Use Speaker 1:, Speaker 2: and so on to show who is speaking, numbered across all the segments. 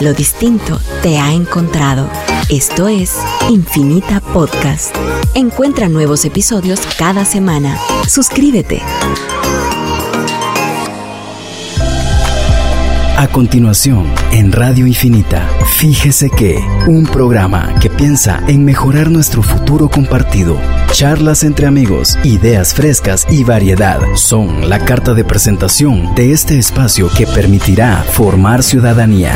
Speaker 1: Lo distinto te ha encontrado. Esto es Infinita Podcast. Encuentra nuevos episodios cada semana. Suscríbete.
Speaker 2: A continuación, en Radio Infinita, fíjese que un programa que piensa en mejorar nuestro futuro compartido. Charlas entre amigos, ideas frescas y variedad son la carta de presentación de este espacio que permitirá formar ciudadanía.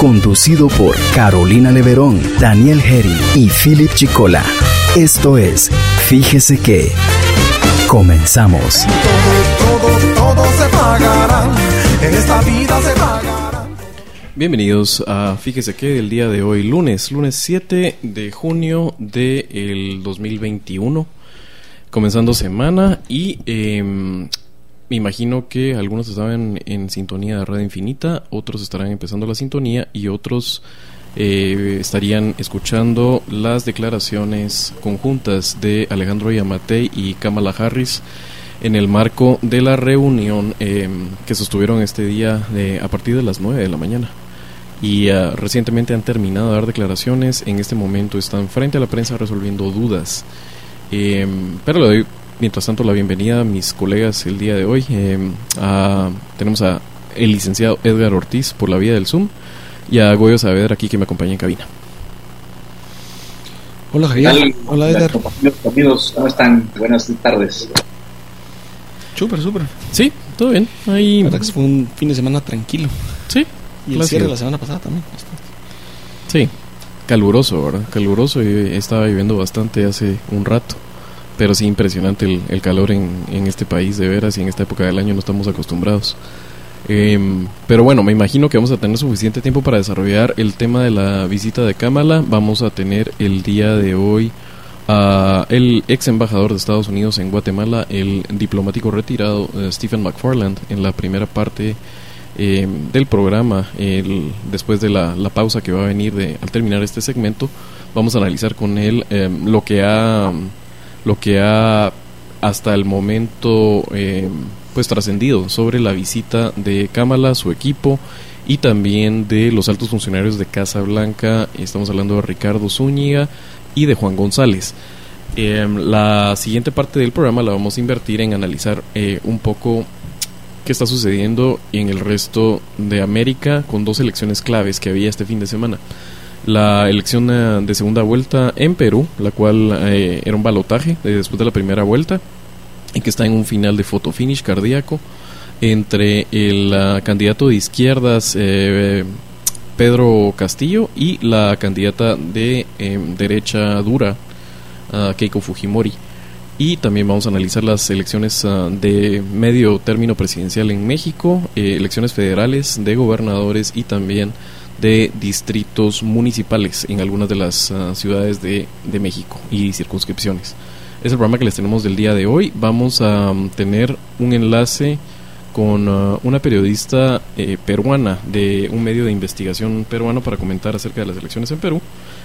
Speaker 2: Conducido por Carolina Leverón, Daniel Herry y Philip Chicola. Esto es Fíjese que. Comenzamos.
Speaker 3: Todo, todo, se pagará. Esta vida se pagará.
Speaker 4: Bienvenidos a Fíjese que el día de hoy, lunes, lunes 7 de junio del 2021, comenzando semana y em, me imagino que algunos estaban en sintonía de Radio Infinita, otros estarán empezando la sintonía y otros eh, estarían escuchando las declaraciones conjuntas de Alejandro Yamatei y Kamala Harris en el marco de la reunión eh, que sostuvieron este día de, a partir de las 9 de la mañana. Y uh, recientemente han terminado de dar declaraciones, en este momento están frente a la prensa resolviendo dudas. Eh, pero le doy mientras tanto la bienvenida a mis colegas el día de hoy. Eh, a, tenemos a el licenciado Edgar Ortiz por la vía del Zoom y a Goyo Saavedra aquí que me acompaña en cabina.
Speaker 5: Hola Javier. Hola Edgar.
Speaker 6: Amigos, ¿cómo están? Buenas tardes.
Speaker 5: Súper, súper.
Speaker 4: Sí, todo bien. Ahí...
Speaker 5: La verdad que fue un fin de semana tranquilo.
Speaker 4: Sí.
Speaker 5: Y el cierre de la semana pasada también.
Speaker 4: Sí. Caluroso, ¿verdad? Caluroso. y estaba viviendo bastante hace un rato. Pero sí, impresionante el, calor en, en, este país, de veras, y en esta época del año no estamos acostumbrados. Eh, pero bueno, me imagino que vamos a tener suficiente tiempo para desarrollar el tema de la visita de Kamala. Vamos a tener el día de hoy a el ex embajador de Estados Unidos en Guatemala, el diplomático retirado uh, Stephen McFarland, en la primera parte eh, del programa, el, después de la, la, pausa que va a venir de, al terminar este segmento, vamos a analizar con él eh, lo que ha lo que ha hasta el momento eh, pues trascendido sobre la visita de Kamala, su equipo y también de los altos funcionarios de Casa Blanca. Estamos hablando de Ricardo Zúñiga y de Juan González. Eh, la siguiente parte del programa la vamos a invertir en analizar eh, un poco qué está sucediendo en el resto de América con dos elecciones claves que había este fin de semana la elección de segunda vuelta en Perú, la cual eh, era un balotaje después de la primera vuelta y que está en un final de photo finish cardíaco entre el uh, candidato de izquierdas eh, Pedro Castillo y la candidata de eh, derecha dura uh, Keiko Fujimori. Y también vamos a analizar las elecciones uh, de medio término presidencial en México, eh, elecciones federales de gobernadores y también de distritos municipales en algunas de las uh, ciudades de, de, México y circunscripciones. Es el programa que les tenemos del día de hoy. Vamos a um, tener un enlace con uh, una periodista eh, peruana de un medio de investigación peruano para comentar acerca de las elecciones en Perú.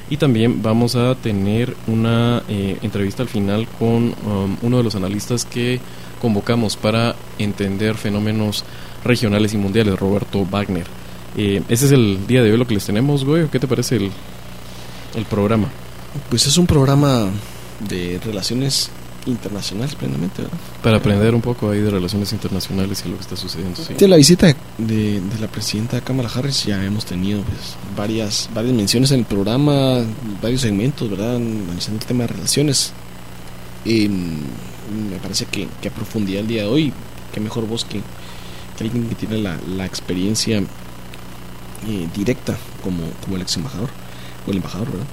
Speaker 4: Y también vamos a tener una eh, entrevista al final con um, uno de los analistas que convocamos para entender fenómenos regionales y mundiales, Roberto Wagner. Eh, ese es el día de hoy lo que les tenemos, güey. ¿Qué te parece el, el programa?
Speaker 5: Pues es un programa de relaciones internacionales plenamente, ¿verdad?
Speaker 4: Para aprender un poco ahí de relaciones internacionales y lo que está sucediendo. Sí.
Speaker 5: De la visita de, la presidenta Kamala Harris ya hemos tenido pues, varias, varias menciones en el programa, varios segmentos, ¿verdad? Analizando el tema de relaciones. Y me parece que, que a profundidad el día de hoy, qué mejor vos que, que alguien que tiene la, la experiencia eh, directa como, como el ex embajador, o el embajador, ¿verdad?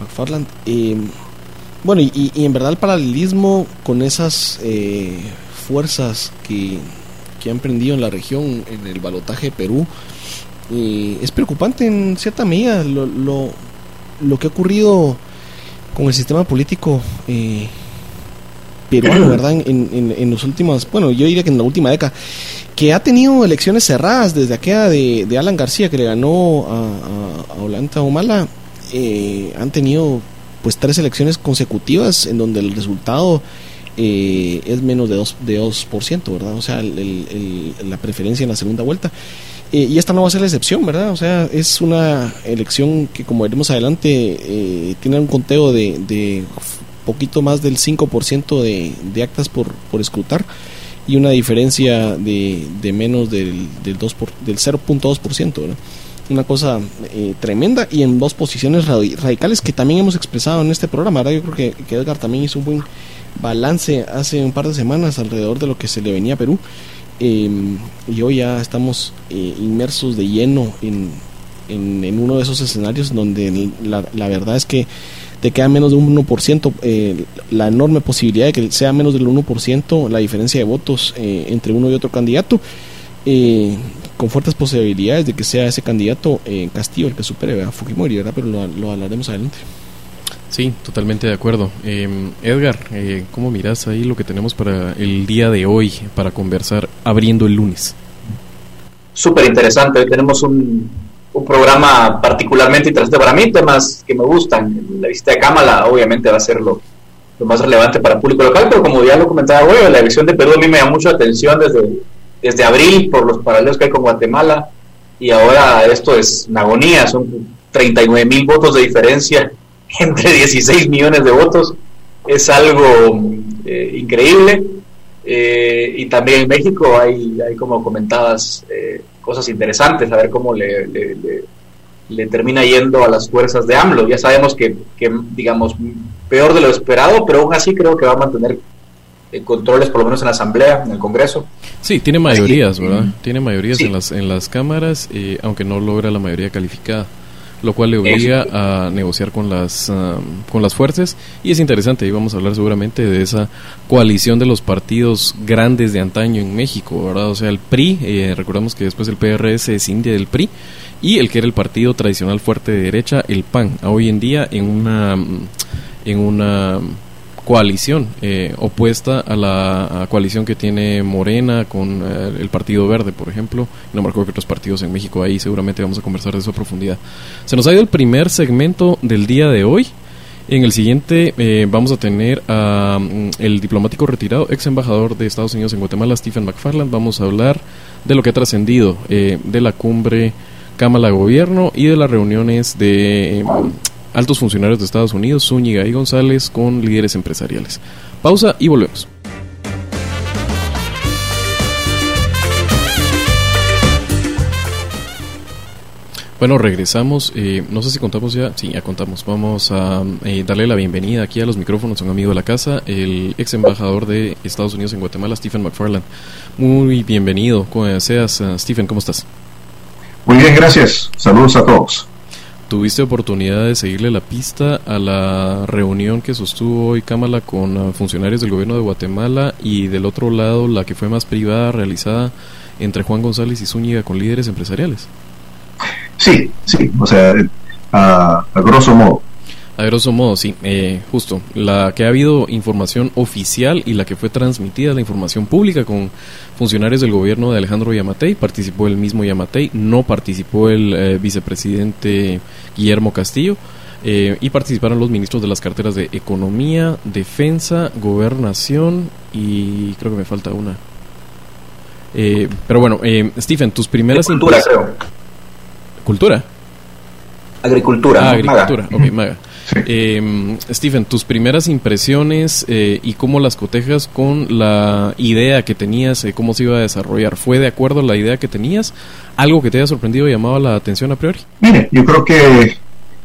Speaker 5: McFarland. Eh, bueno, y, y, en verdad el paralelismo con esas eh, fuerzas que, que, han prendido en la región, en el balotaje de Perú, eh, es preocupante en cierta medida lo, lo, lo, que ha ocurrido con el sistema político eh, peruano, ¿verdad? En, en, en, los últimos, bueno, yo diría que en la última década, que ha tenido elecciones cerradas desde aquella de, de Alan García que le ganó a, a, a Olanta Humala, eh, han tenido pues tres elecciones consecutivas en donde el resultado eh, es menos de 2%, de 2%, ¿verdad? O sea, el- el- la preferencia en la segunda vuelta. Eh, y esta no va a ser la excepción, ¿verdad? O sea, es una elección que, como veremos adelante, eh, tiene un conteo de, de poquito más del 5% de, de actas por, por escrutar y una diferencia de, de menos del, del, 2 por- del 0.2%, ¿verdad? Una cosa eh, tremenda y en dos posiciones radi- radicales que también hemos expresado en este programa. Yo creo que, Edgar también hizo un buen balance hace un par de semanas alrededor de lo que se le venía a Perú. Eh, y hoy ya estamos eh, inmersos de lleno en, en, en uno de esos escenarios donde la, la verdad es que te queda menos de un 1%, eh, la enorme posibilidad de que sea menos del 1% la diferencia de votos eh, entre uno y otro candidato, eh, con fuertes posibilidades de que sea ese candidato eh, Castillo el que supere a Fujimori, ¿verdad? pero lo, lo hablaremos adelante.
Speaker 4: Sí, totalmente de acuerdo. Eh, Edgar, eh, ¿cómo miras ahí lo que tenemos para el día de hoy para conversar abriendo el lunes?
Speaker 6: Súper interesante. Hoy tenemos un, un programa particularmente interesante para mí, temas que me gustan. La visita de Cámara obviamente va a ser lo, lo más relevante para el público local, pero como ya lo comentaba la elección de Perú a mí me llama mucho la atención desde, desde abril por los paralelos que hay con Guatemala y ahora esto es una agonía, son 39 mil votos de diferencia entre 16 millones de votos. Es algo eh, increíble. Eh, y también en México hay, hay como comentabas, eh, cosas interesantes, a ver cómo le, le, le, le, termina yendo a las fuerzas de AMLO. Ya sabemos que, que, digamos, peor de lo esperado, pero aún así creo que va a mantener eh, controles, por lo menos en la Asamblea, en el Congreso.
Speaker 4: Sí, tiene mayorías, ¿verdad? Tiene mayorías sí. en, las, en las cámaras, aunque no logra la mayoría calificada lo cual le obliga a negociar con las um, con las fuerzas. Y es interesante y vamos a hablar seguramente de esa coalición de los partidos grandes de antaño en México verdad o sea el PRI eh, recordamos que después el PRS es India del PRI y el que era el partido tradicional fuerte de derecha el PAN hoy en día en una en una coalición eh, opuesta a la coalición que tiene Morena con eh, el Partido Verde, por ejemplo. No me acuerdo que otros partidos en México ahí seguramente vamos a conversar de eso a profundidad. Se nos ha ido el primer segmento del día de hoy. En el siguiente eh, vamos a tener a um, el diplomático retirado, ex embajador de Estados Unidos en Guatemala, Stephen McFarland. Vamos a hablar de lo que ha trascendido eh, de la cumbre Cámara Gobierno y de las reuniones de eh, altos funcionarios de Estados Unidos, Zúñiga y González, con líderes empresariales. Pausa y volvemos. Bueno, regresamos. Eh, no sé si contamos ya. Sí, ya contamos. Vamos a eh, darle la bienvenida aquí a los micrófonos a un amigo de la casa, el ex embajador de Estados Unidos en Guatemala, Stephen McFarland. Muy bienvenido. Seas, uh, Stephen, ¿cómo estás?
Speaker 7: Muy bien, gracias. Saludos a todos.
Speaker 4: ¿Tuviste oportunidad de seguirle la pista a la reunión que sostuvo hoy Cámara con uh, funcionarios del gobierno de Guatemala y del otro lado la que fue más privada realizada entre Juan González y Zúñiga con líderes empresariales?
Speaker 7: Sí, sí, o sea, a, a grosso modo.
Speaker 4: A grosso modo, sí, eh, justo. La que ha habido información oficial y la que fue transmitida, la información pública con funcionarios del gobierno de Alejandro Yamatei, participó el mismo Yamatei, no participó el eh, vicepresidente Guillermo Castillo, eh, y participaron los ministros de las carteras de Economía, Defensa, Gobernación y creo que me falta una. Eh, pero bueno, Stephen, tus primeras
Speaker 6: Cultura, creo.
Speaker 4: ¿Cultura?
Speaker 6: Agricultura.
Speaker 4: Ah, agricultura, maga. ok, Maga. Sí. Eh, Stephen, tus primeras impresiones eh, y cómo las cotejas con la idea que tenías, eh, cómo se iba a desarrollar, ¿fue de acuerdo a la idea que tenías? ¿Algo que te haya sorprendido y llamaba la atención a priori?
Speaker 7: Mire, yo creo que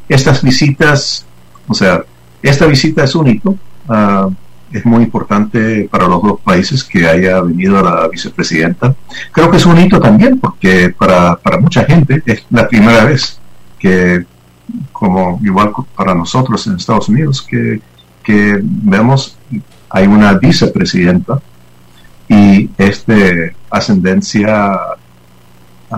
Speaker 7: estas visitas, o sea, esta visita es único, uh, es muy importante para los dos países que haya venido la vicepresidenta. Creo que es un hito también porque para, para mucha gente es la primera vez que como igual para nosotros en Estados Unidos, que, que vemos hay una vicepresidenta y es de ascendencia uh,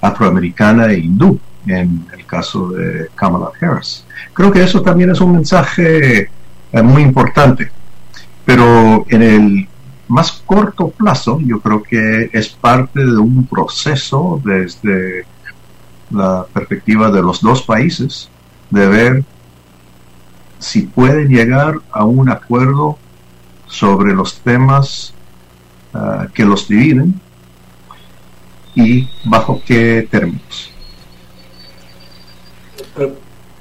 Speaker 7: afroamericana e hindú, en el caso de Kamala Harris. Creo que eso también es un mensaje uh, muy importante, pero en el más corto plazo yo creo que es parte de un proceso desde la perspectiva de los dos países de ver si pueden llegar a un acuerdo sobre los temas ah, que los dividen y bajo qué términos.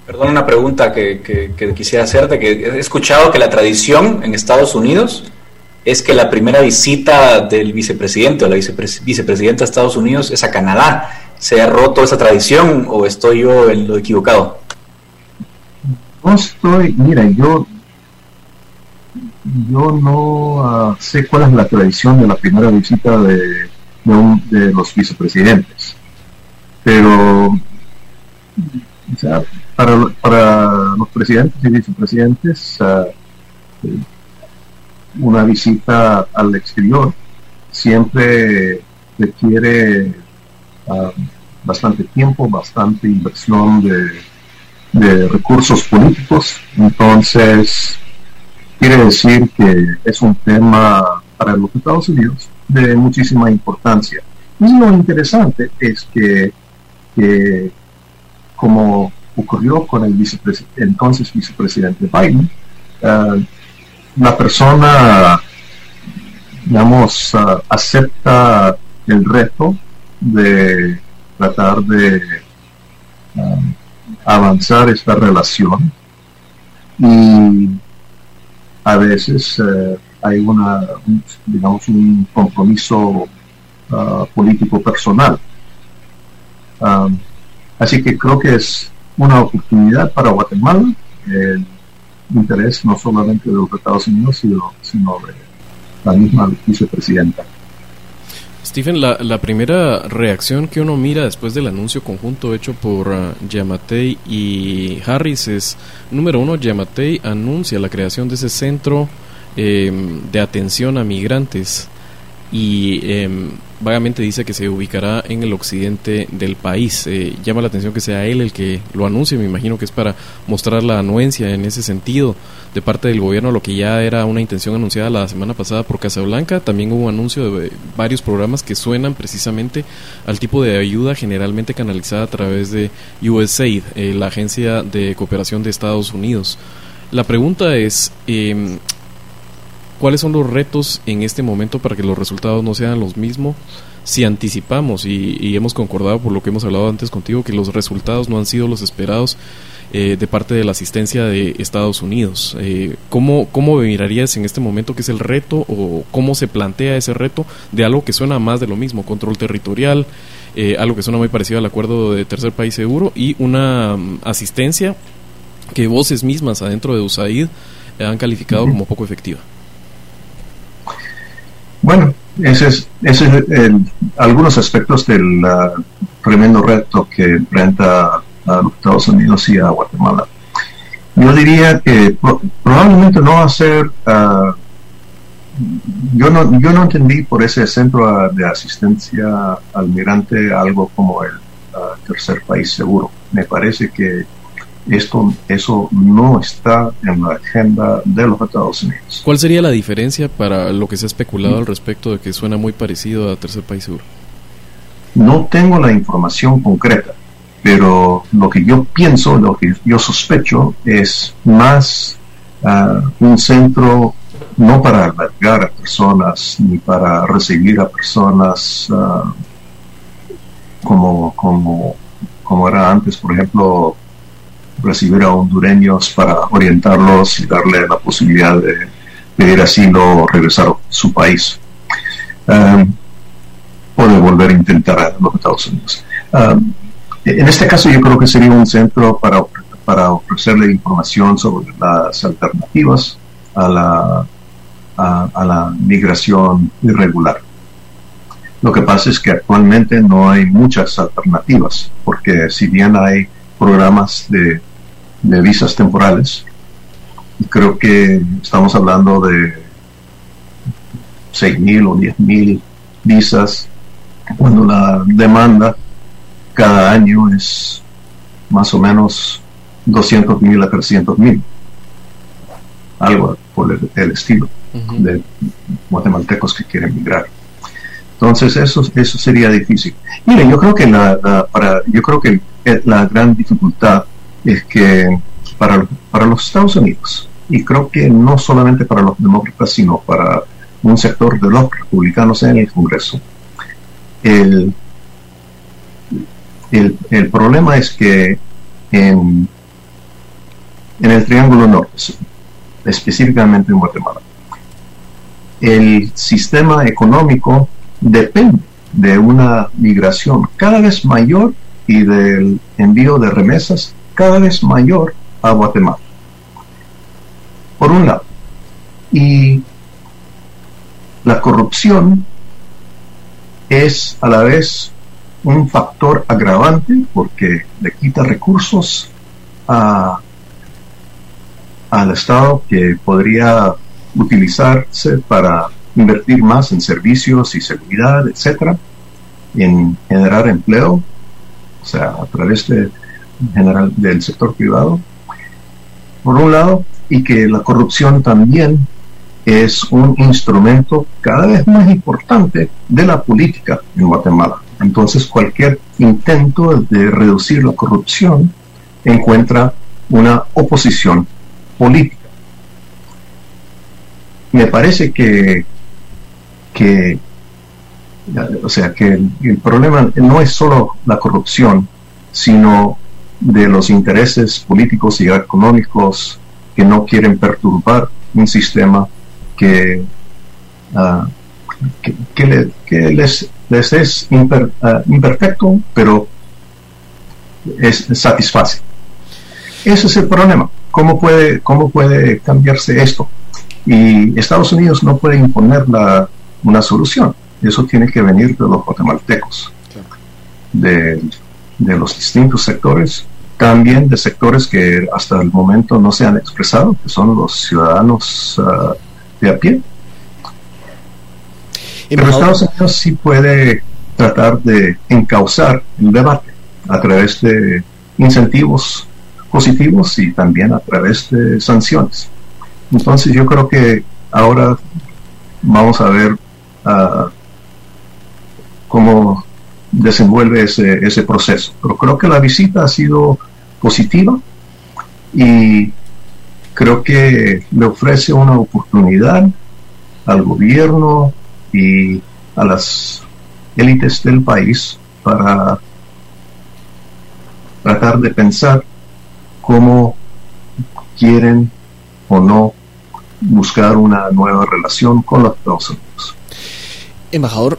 Speaker 6: Perdón, una pregunta que, que, quisiera hacerte, que he escuchado que la tradición en Estados Unidos es que la primera visita del vicepresidente o la vicepresidenta de Estados Unidos es a Canadá. ¿Se ha roto esa tradición o estoy yo en lo equivocado?
Speaker 7: No estoy, mira, yo yo no ah, sé cuál es la tradición de la primera visita de, de, los vicepresidentes, pero para, para, los presidentes y vicepresidentes, ah, una visita al exterior siempre requiere ah, bastante tiempo, bastante inversión de, recursos políticos, entonces quiere decir que es un tema para los Estados Unidos de muchísima importancia. Y lo interesante es que, como ocurrió con el entonces vicepresidente Biden, eh, la persona, digamos, acepta el reto de tratar de um, avanzar esta relación y a veces uh, hay una, digamos, un compromiso uh, político personal. Um, así que creo que es una oportunidad para Guatemala interés no solamente de los Estados Unidos, sino, sino de la misma vicepresidenta.
Speaker 4: Stephen, la, la, primera reacción que uno mira después del anuncio conjunto hecho por uh, Yamatei y Harris es, número uno, Yamatei anuncia la creación de ese centro em, de atención a migrantes y em, vagamente dice que se ubicará en el occidente del país. Eh, llama la atención que sea él el que lo anuncie, me imagino que es para mostrar la anuencia en ese sentido de parte del gobierno, lo que ya era una intención anunciada la semana pasada por Casablanca. También hubo anuncio de varios programas que suenan precisamente al tipo de ayuda generalmente canalizada a través de USAID, eh, la agencia de cooperación de Estados Unidos. La pregunta es, eh, ¿Cuáles son los retos en este momento para que los resultados no sean los mismos? Si anticipamos y, hemos concordado por lo que hemos hablado antes contigo que los resultados no han sido los esperados eh, de parte de la asistencia de Estados Unidos, eh, ¿cómo, ¿cómo mirarías en este momento que es el reto o cómo se plantea ese reto de algo que suena más de lo mismo, control territorial, eh, algo que suena muy parecido al acuerdo de tercer país seguro y una mm, asistencia que voces mismas adentro de USAID han calificado como poco efectiva?
Speaker 7: Bueno, ese es, ese es algunos aspectos del tremendo reto que enfrenta a los Estados Unidos y a Guatemala. Yo diría que probablemente no va a ser, ah, yo, no, yo no entendí por ese centro de asistencia al migrante algo como el ah, tercer país seguro. Me parece que esto, eso no está en la agenda de los Estados Unidos.
Speaker 4: ¿Cuál sería la diferencia para lo que se ha especulado al respecto de que suena muy parecido a Tercer País Seguro?
Speaker 7: No tengo la información concreta, pero lo que yo pienso, lo que yo sospecho es más ah, un centro no para albergar a personas ni para recibir a personas ah, como, como, como era antes, por ejemplo, recibir a hondureños para orientarlos y darle la posibilidad de pedir asilo o regresar a su país. Um, o de volver a intentar a los Estados Unidos. Um, en este caso yo creo que sería un centro para, para ofrecerle información sobre las alternativas a la, a la migración irregular. Lo que pasa es que actualmente no hay muchas alternativas, porque si bien hay programas de, visas temporales. Creo que estamos hablando de 6.000 o 10.000 visas, cuando la demanda cada año es más o menos 200.000 a 300.000, algo por el, estilo de guatemaltecos que quieren migrar. Entonces eso, eso sería difícil. Miren, yo creo que la, para, yo creo que la gran dificultad es que para, para los Estados Unidos y creo que no solamente para los demócratas, sino para un sector de los republicanos en el Congreso. El, el, problema es que en, en el Triángulo Norte, específicamente en Guatemala, el sistema económico depende de una migración cada vez mayor y del envío de remesas cada vez mayor a Guatemala. Por un lado. Y la corrupción es a la vez un factor agravante porque le quita recursos a, al Estado que podría utilizarse para invertir más en servicios y seguridad, etcétera, en generar empleo, o sea, a través de, general, del sector privado, por un lado, y que la corrupción también es un instrumento cada vez más importante de la política en Guatemala. Entonces, cualquier intento de reducir la corrupción encuentra una oposición política. Me parece que que, o sea, que el, problema no es solo la corrupción, sino de los intereses políticos y económicos que no quieren perturbar un sistema que, ah, que, les, les, es ah, imperfecto, pero es, satisface. Ese es el problema. ¿Cómo puede, ¿Cómo puede cambiarse esto? Y Estados Unidos no puede imponer la, una solución. Eso tiene que venir de los guatemaltecos, de, los distintos sectores, también de sectores que hasta el momento no se han expresado, que son los ciudadanos ah, de a pie. Pero Estados Unidos sí puede tratar de encauzar el debate a través de incentivos positivos y también a través de sanciones. Entonces yo creo que ahora vamos a ver cómo desenvuelve ese, ese proceso. Pero creo que la visita ha sido positiva y creo que le ofrece una oportunidad al gobierno y a las élites del país para tratar de pensar cómo quieren o no buscar una nueva relación con los Estados Unidos.
Speaker 5: Embajador,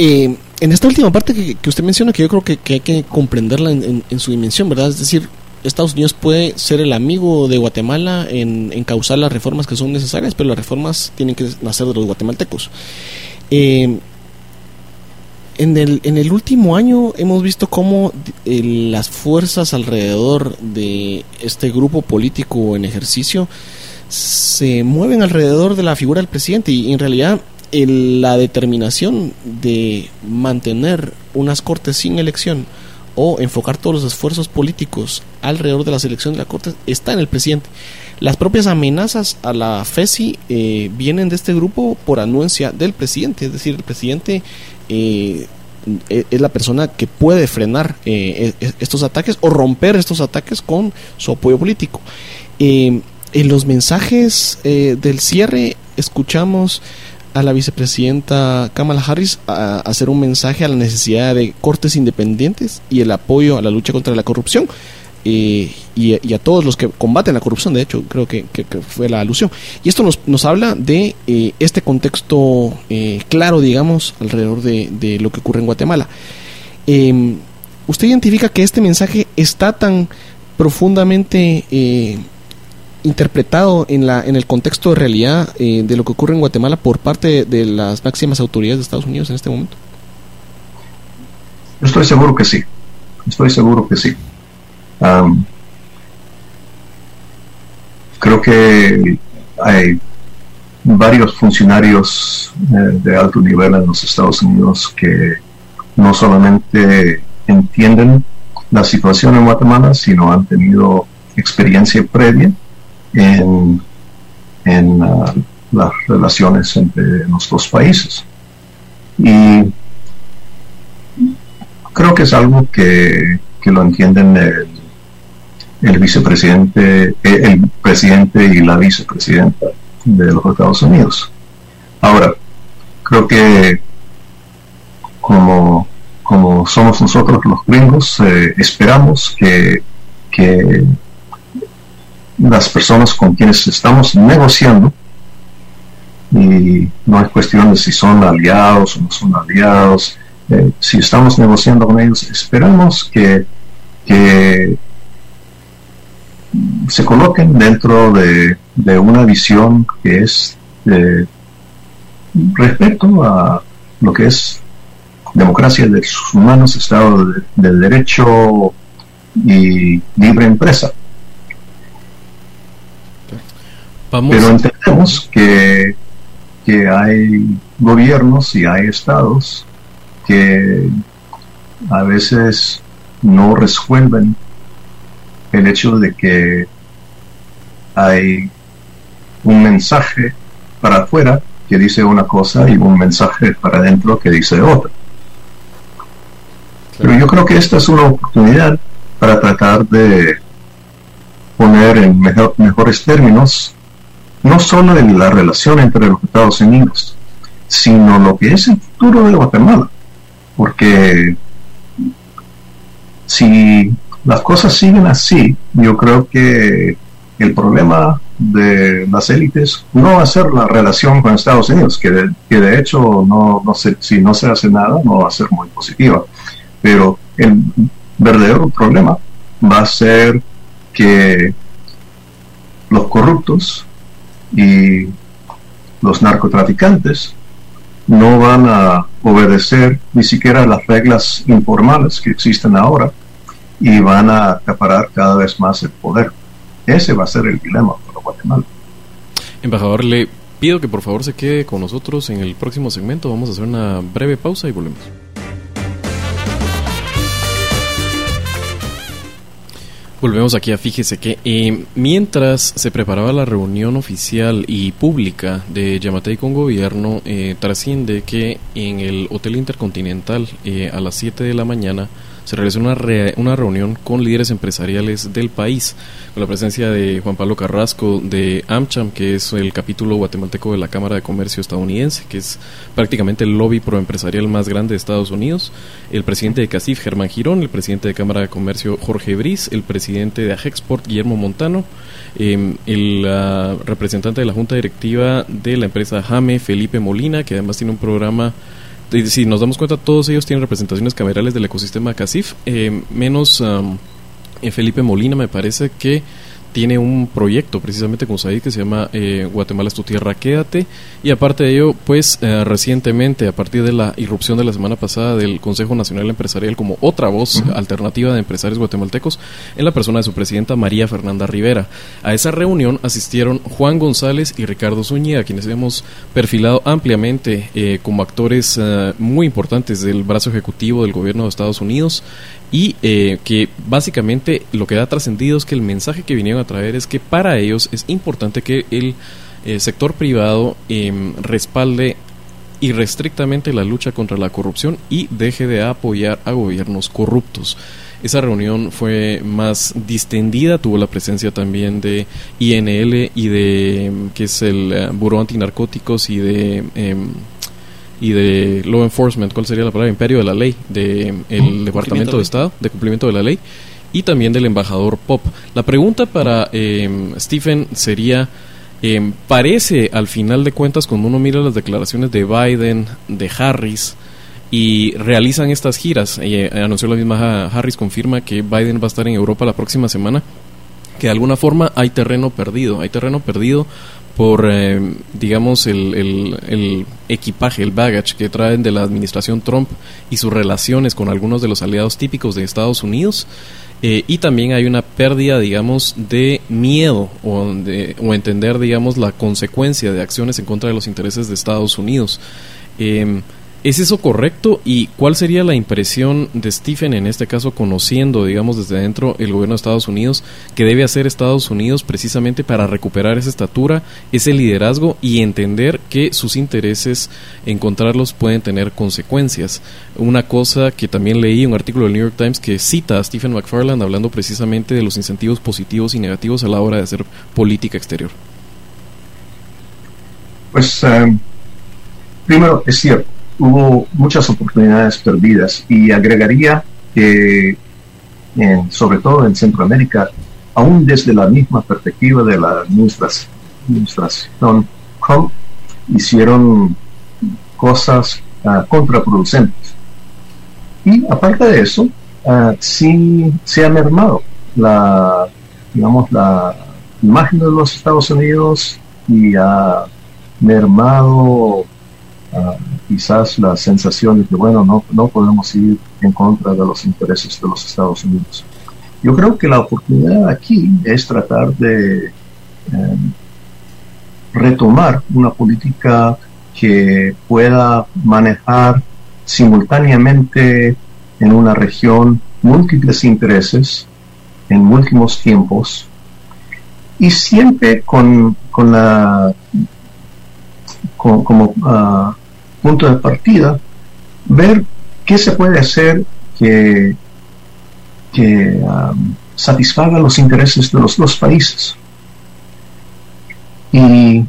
Speaker 5: eh, en esta última parte que, usted menciona, que yo creo que, hay que comprenderla en, su dimensión, ¿verdad? Es decir, Estados Unidos puede ser el amigo de Guatemala en, causar las reformas que son necesarias, pero las reformas tienen que nacer de los guatemaltecos. Eh, en, el, en el último año hemos visto cómo eh, las fuerzas alrededor de este grupo político en ejercicio se mueven alrededor de la figura del presidente y en realidad la determinación de mantener unas cortes sin elección o enfocar todos los esfuerzos políticos alrededor de la selección de la corte está en el presidente. Las propias amenazas a la FESI eh, vienen de este grupo por anuencia del presidente, es decir, el presidente eh, e, es la persona que puede frenar eh, e, e, estos ataques o romper estos ataques con su apoyo político. en los mensajes del cierre escuchamos a la vicepresidenta Kamala Harris a hacer un mensaje a la necesidad de cortes independientes y el apoyo a la lucha contra la corrupción. Eh, y, a todos los que combaten la corrupción, de hecho, creo que, fue la alusión. Y esto nos, nos habla de eh, este contexto eh, claro, digamos, alrededor de, de, lo que ocurre en Guatemala. Em, ¿Usted identifica que este mensaje está tan profundamente interpretado en, la, en el contexto de realidad eh, de lo que ocurre en Guatemala por parte de, las máximas autoridades de Estados Unidos en este momento?
Speaker 7: Estoy seguro que sí. Estoy seguro que sí. creo que hay varios funcionarios eh, de alto nivel en los Estados Unidos que no solamente entienden la situación en Guatemala, sino han tenido experiencia previa en, en uh, las relaciones entre dos países. Y creo que es algo que, que lo entienden el, el vicepresidente, eh, el presidente y la vicepresidenta de los Estados Unidos. Ahora, creo que como, como somos nosotros los gringos, eh, esperamos que, que las personas con quienes estamos negociando, y no es cuestión de si son aliados o no son aliados, eh, si estamos negociando con ellos, esperamos que, se coloquen dentro de, de una visión que es de respeto a lo que es democracia, derechos humanos, Estado de, Derecho y libre empresa. Pero entendemos que, que hay gobiernos y hay estados que a veces no resuelven el hecho de que hay un mensaje para afuera que dice una cosa y un mensaje para adentro que dice otra. Pero yo creo que esta es una oportunidad para tratar de poner en mejores términos no solo en la relación entre los Estados Unidos, sino lo que es el futuro de Guatemala. Porque si las cosas siguen así, yo creo que el problema de las élites no va a ser la relación con Estados Unidos, que de, que de hecho no, no sé, si no se hace nada no va a ser muy positiva. Pero el verdadero problema va a ser que los corruptos y los narcotraficantes no van a obedecer ni siquiera las reglas informales que existen ahora y van a acaparar cada vez más el poder. Ese va a ser el dilema para Guatemala.
Speaker 4: Embajador, le pido que por favor se quede con nosotros en el próximo segmento. Vamos a hacer una breve pausa y volvemos. Volvemos aquí a fíjese que eh, mientras se preparaba la reunión oficial y pública de Yamatei con gobierno, eh, trasciende que en el Hotel Intercontinental eh, a las 7 de la mañana se realizó una, una reunión con líderes empresariales del país, con la presencia de Juan Pablo Carrasco de AmCham, que es el capítulo guatemalteco de la Cámara de Comercio estadounidense, que es prácticamente el lobby proempresarial más grande de Estados Unidos, el presidente de CACIF, Germán Girón, el presidente de Cámara de Comercio, Jorge Briz, el presidente de Ajexport, Guillermo Montano, em, el representante de la Junta Directiva de la empresa Jame, Felipe Molina, que además tiene un programa si nos damos cuenta, todos ellos tienen representaciones camerales del ecosistema CACIF, eh, menos eh, Felipe Molina me parece que tiene un proyecto precisamente con Said que se llama eh, Guatemala es tu tierra, quédate. Y aparte de ello, pues eh, recientemente, a partir de la irrupción de la semana pasada del Consejo Nacional Empresarial como otra voz alternativa de empresarios guatemaltecos, en la persona de su presidenta María Fernanda Rivera. A esa reunión asistieron Juan González y Ricardo Zúñiga, quienes hemos perfilado ampliamente eh, como actores muy importantes del brazo ejecutivo del gobierno de Estados Unidos y eh, que básicamente lo que da trascendido es que el mensaje que vinieron a traer es que para ellos es importante que el eh, sector privado em, respalde irrestrictamente la lucha contra la corrupción y deje de apoyar a gobiernos corruptos. Esa reunión fue más distendida, tuvo la presencia también de INL y de, em, que es el uh, Buró Antinarcóticos y de em, y de law enforcement, ¿cuál sería la palabra? Imperio de la ley, del de Departamento de Estado, de cumplimiento de la ley, y también del embajador Pop. La pregunta para eh, Stephen sería, eh, parece al final de cuentas cuando uno mira las declaraciones de Biden, de Harris, y realizan estas giras, eh, anunció la misma Harris, confirma que Biden va a estar en Europa la próxima semana, que de alguna forma hay terreno perdido, hay terreno perdido por, eh, digamos, el, el, equipaje, el baggage que traen de la administración Trump y sus relaciones con algunos de los aliados típicos de Estados Unidos. Eh, y también hay una pérdida, digamos, de miedo o, de, o entender, digamos, la consecuencia de acciones en contra de los intereses de Estados Unidos. Em, ¿Es eso correcto? ¿Y cuál sería la impresión de Stephen en este caso, conociendo, digamos, desde dentro el gobierno de Estados Unidos, que debe hacer Estados Unidos precisamente para recuperar esa estatura, ese liderazgo y entender que sus intereses, encontrarlos, pueden tener consecuencias? Una cosa que también leí, un artículo del New York Times que cita a Stephen McFarland hablando precisamente de los incentivos positivos y negativos a la hora de hacer política exterior.
Speaker 7: Pues, eh, primero, es cierto hubo muchas oportunidades perdidas y agregaría que, sobre todo en Centroamérica, aún desde la misma perspectiva de la administración, hicieron cosas ah, contraproducentes. Y aparte de eso, uh, sí se ha mermado la, digamos, la imagen de los Estados Unidos y ha mermado quizás la sensación de que, bueno, no, no podemos ir en contra de los intereses de los Estados Unidos. Yo creo que la oportunidad aquí es tratar de em, retomar una política que pueda manejar simultáneamente en una región múltiples intereses en múltiples tiempos y siempre con, con la como uh, punto de partida, ver qué se puede hacer que, que um, satisfaga los intereses de los dos países. Y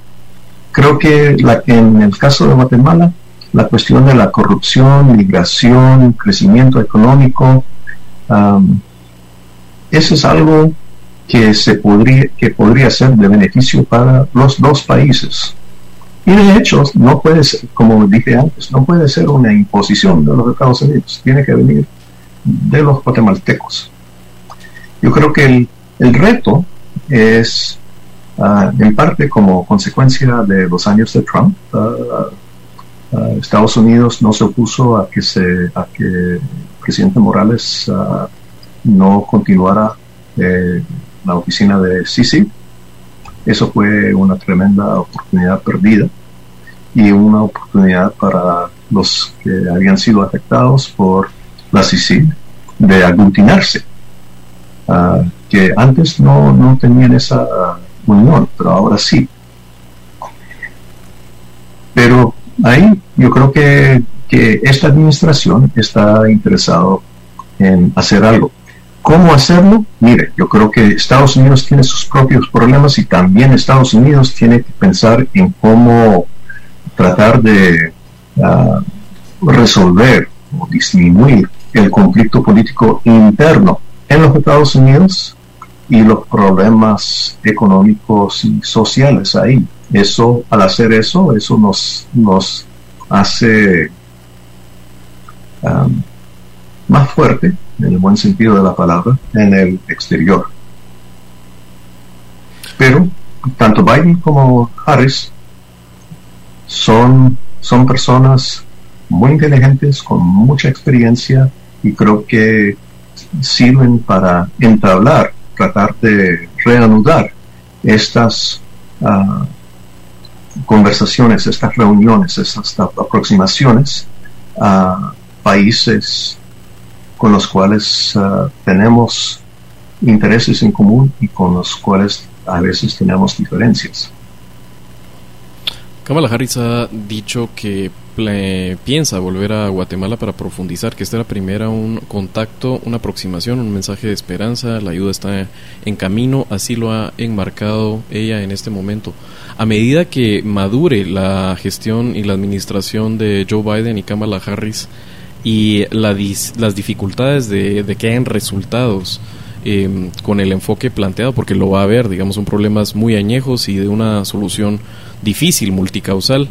Speaker 7: creo que la, en el caso de Guatemala, la cuestión de la corrupción, migración, crecimiento económico, um, eso es algo que se podría que podría ser de beneficio para los dos países y de hecho, no puede ser, como dije antes, no puede ser una imposición de los Estados Unidos, tiene que venir de los guatemaltecos. Yo creo que el, el reto es, ah, en parte como consecuencia de los años de Trump, uh, Estados Unidos no se opuso a que, se, a que el presidente Morales no continuara eh, la oficina de Sisi. Eso fue una tremenda oportunidad perdida y una oportunidad para los que habían sido afectados por la CICIG de aglutinarse, ah, que antes no, no tenían esa unión, pero ahora sí. Pero ahí yo creo que, que esta administración está interesado en hacer algo. ¿Cómo hacerlo? Mire, yo creo que Estados Unidos tiene sus propios problemas y también Estados Unidos tiene que pensar en cómo tratar de ah, resolver o disminuir el conflicto político interno en los Estados Unidos y los problemas económicos y sociales ahí. Eso, al hacer eso, eso nos, nos hace ah, más fuerte, en el buen sentido de la palabra, en el exterior. Pero tanto Biden como Harris son, son personas muy inteligentes, con mucha experiencia y creo que sirven para entablar, tratar de reanudar estas ah, conversaciones, estas reuniones, estas aproximaciones a países con los cuales ah, tenemos intereses en común y con los cuales a veces tenemos diferencias.
Speaker 4: Kamala Harris ha dicho que piensa volver a Guatemala para profundizar, que esta era primera un contacto, una aproximación, un mensaje de esperanza, la ayuda está en camino, así lo ha enmarcado ella en este momento. A medida que madure la gestión y la administración de Joe Biden y Kamala Harris y las dificultades de, de que hayan resultados, Em, con el enfoque planteado, porque lo va a haber, digamos, son problemas muy añejos y de una solución difícil, multicausal.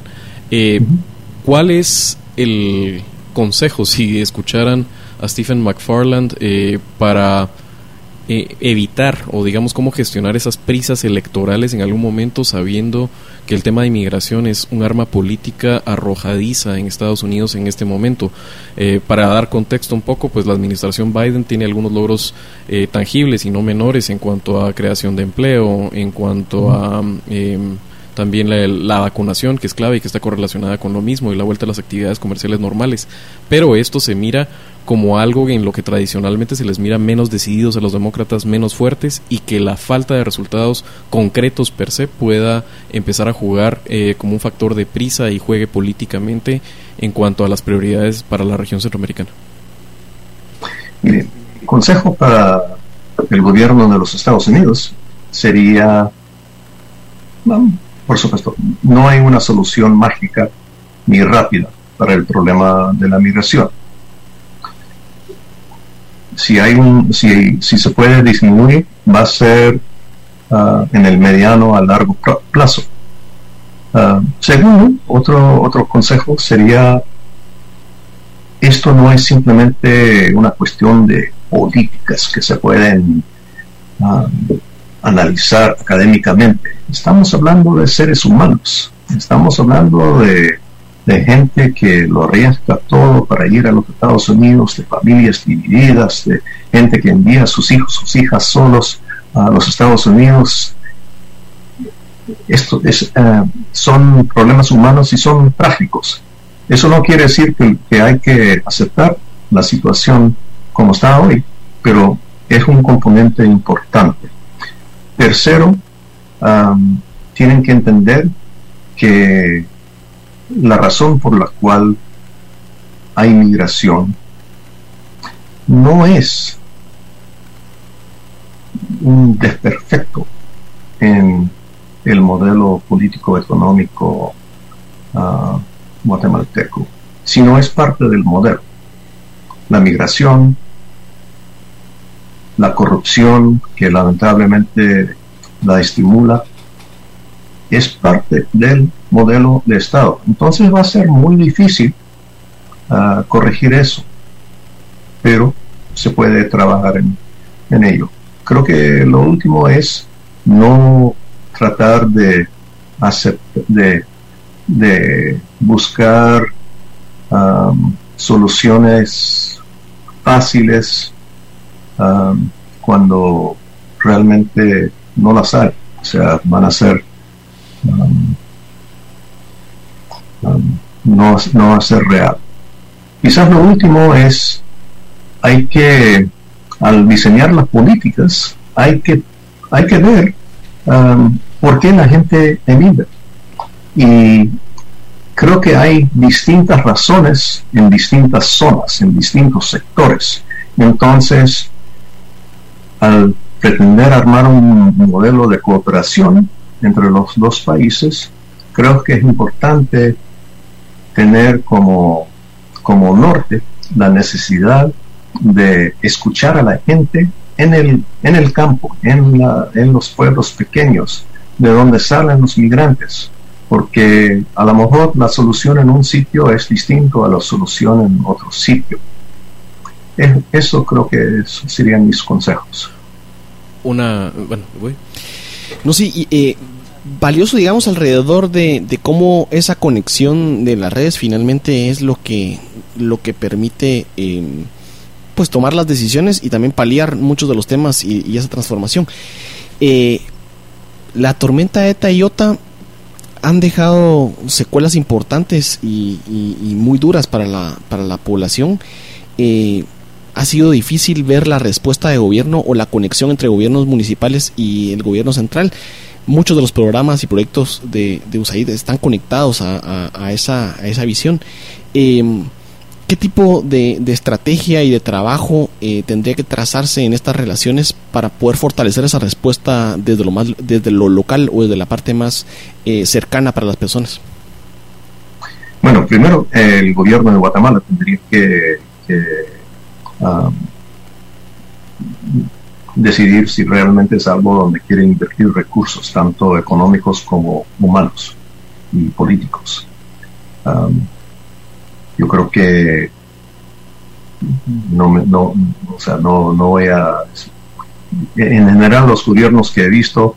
Speaker 4: Eh, ¿Cuál es el consejo si escucharan a Stephen McFarland eh, para eh, evitar o digamos cómo gestionar esas prisas electorales en algún momento sabiendo que el tema de inmigración es un arma política arrojadiza en Estados Unidos en este momento. Eh, para dar contexto un poco, pues la administración Biden tiene algunos logros eh, tangibles y no menores en cuanto a creación de empleo, en cuanto a em, también la, la, vacunación, que es clave y que está correlacionada con lo mismo, y la vuelta a las actividades comerciales normales. Pero esto se mira como algo en lo que tradicionalmente se les mira menos decididos a los demócratas, menos fuertes, y que la falta de resultados concretos per se pueda empezar a jugar eh, como un factor de prisa y juegue políticamente en cuanto a las prioridades para la región centroamericana.
Speaker 7: Mire, consejo para el gobierno de los Estados Unidos sería, por supuesto, no hay una solución mágica ni rápida para el problema de la migración. Si hay un si, si se puede disminuir va a ser ah, en el mediano a largo plazo. Uh, segundo otro otro consejo sería esto no es simplemente una cuestión de políticas que se pueden ah, analizar académicamente estamos hablando de seres humanos estamos hablando de gente que lo arriesga todo para ir a los Estados Unidos, de familias divididas, de gente que envía a sus hijos, sus hijas solos a los Estados Unidos. Esto es, eh, son problemas humanos y son trágicos. Eso no quiere decir que, hay que aceptar la situación como está hoy, pero es un componente importante. Tercero, tienen que entender que la razón por la cual hay migración no es un desperfecto en el modelo político económico uh, guatemalteco, sino es parte del modelo. La migración, la corrupción que lamentablemente la estimula, es parte del modelo de Estado. Entonces va a ser muy difícil uh, corregir eso, pero se puede trabajar en, en, ello. Creo que lo último es no tratar de, hacer, de, de buscar um, soluciones fáciles um, cuando realmente no las hay. O sea, van a ser um, no, no va a ser real. Quizás lo último es, hay que, al diseñar las políticas, hay que, hay que ver um, por qué la gente emigra. Y creo que hay distintas razones en distintas zonas, en distintos sectores. Entonces, al pretender armar un modelo de cooperación entre los dos países, creo que es importante tener como, como norte la necesidad de escuchar a la gente en el, en el campo, en, la, en los pueblos pequeños, de donde salen los migrantes, porque a lo mejor la solución en un sitio es distinto a la solución en otro sitio. Eso creo que serían mis consejos.
Speaker 4: Una, bueno, voy.
Speaker 5: No, sí, eh, valioso, digamos, alrededor de, cómo esa conexión de las redes finalmente es lo que, lo que permite em, pues tomar las decisiones y también paliar muchos de los temas y, esa transformación. Eh, la tormenta ETA y OTA han dejado secuelas importantes y, muy duras para la, para la población. Eh, ha sido difícil ver la respuesta de gobierno o la conexión entre gobiernos municipales y el gobierno central muchos de los programas y proyectos de, USAID están conectados a, a, esa, a esa, visión. Em, ¿Qué tipo de, estrategia y de trabajo eh, tendría que trazarse en estas relaciones para poder fortalecer esa respuesta desde lo, más, desde lo local o desde la parte más eh, cercana para las personas?
Speaker 7: Bueno, primero el gobierno de Guatemala tendría que, decidir si realmente es algo donde quiere invertir recursos, tanto económicos como humanos y políticos. yo creo que no, no, o sea, no, no voy a... En general los gobiernos que he visto,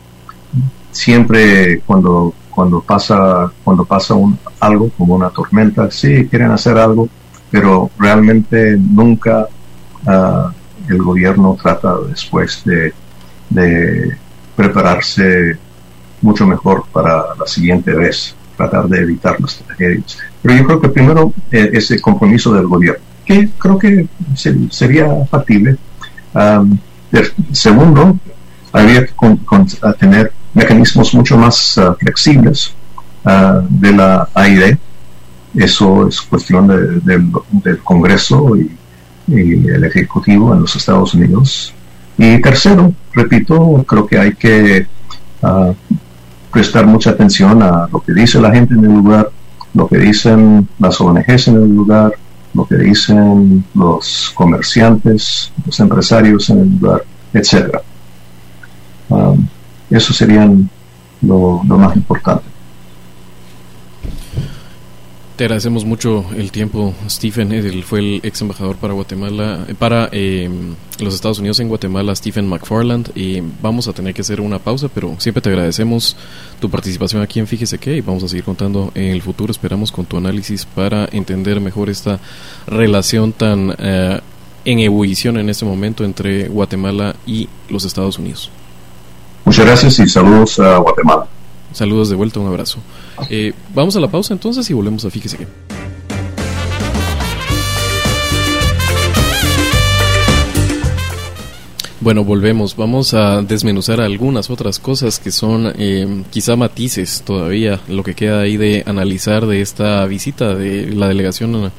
Speaker 7: siempre cuando, cuando pasa, cuando pasa un, algo como una tormenta, sí quieren hacer algo, pero realmente nunca uh, el gobierno trata después de, prepararse mucho mejor para la siguiente vez, tratar de evitar las tragedias. Pero yo creo que primero eh, ese compromiso del gobierno, que creo que sería factible. segundo, habría que tener mecanismos mucho más ah, flexibles ah, de la AID. Eso es cuestión del Congreso y, el Ejecutivo en los Estados Unidos. Y tercero, repito, creo que hay que ah, prestar mucha atención a lo que dice la gente en el lugar, lo que dicen las ONGs en el lugar, lo que dicen los comerciantes, los empresarios en el lugar, etcétera. Um, eso serían lo, más importante.
Speaker 4: Te agradecemos mucho el tiempo, Stephen. Él fue el ex embajador para Guatemala, eh, para eh, los Estados Unidos en Guatemala, Stephen McFarland. Y vamos a tener que hacer una pausa, pero siempre te agradecemos tu participación aquí en Fíjese que y vamos a seguir contando en el futuro. Esperamos con tu análisis para entender mejor esta relación tan eh, en ebullición en este momento entre Guatemala y los Estados Unidos.
Speaker 7: Muchas gracias y saludos a Guatemala.
Speaker 4: Saludos de vuelta, un abrazo. Eh, vamos a la pausa entonces y volvemos a Fíjese que. Bueno, volvemos. Vamos a desmenuzar algunas otras cosas que son eh, quizá matices todavía, lo que queda ahí de analizar de esta visita de la delegación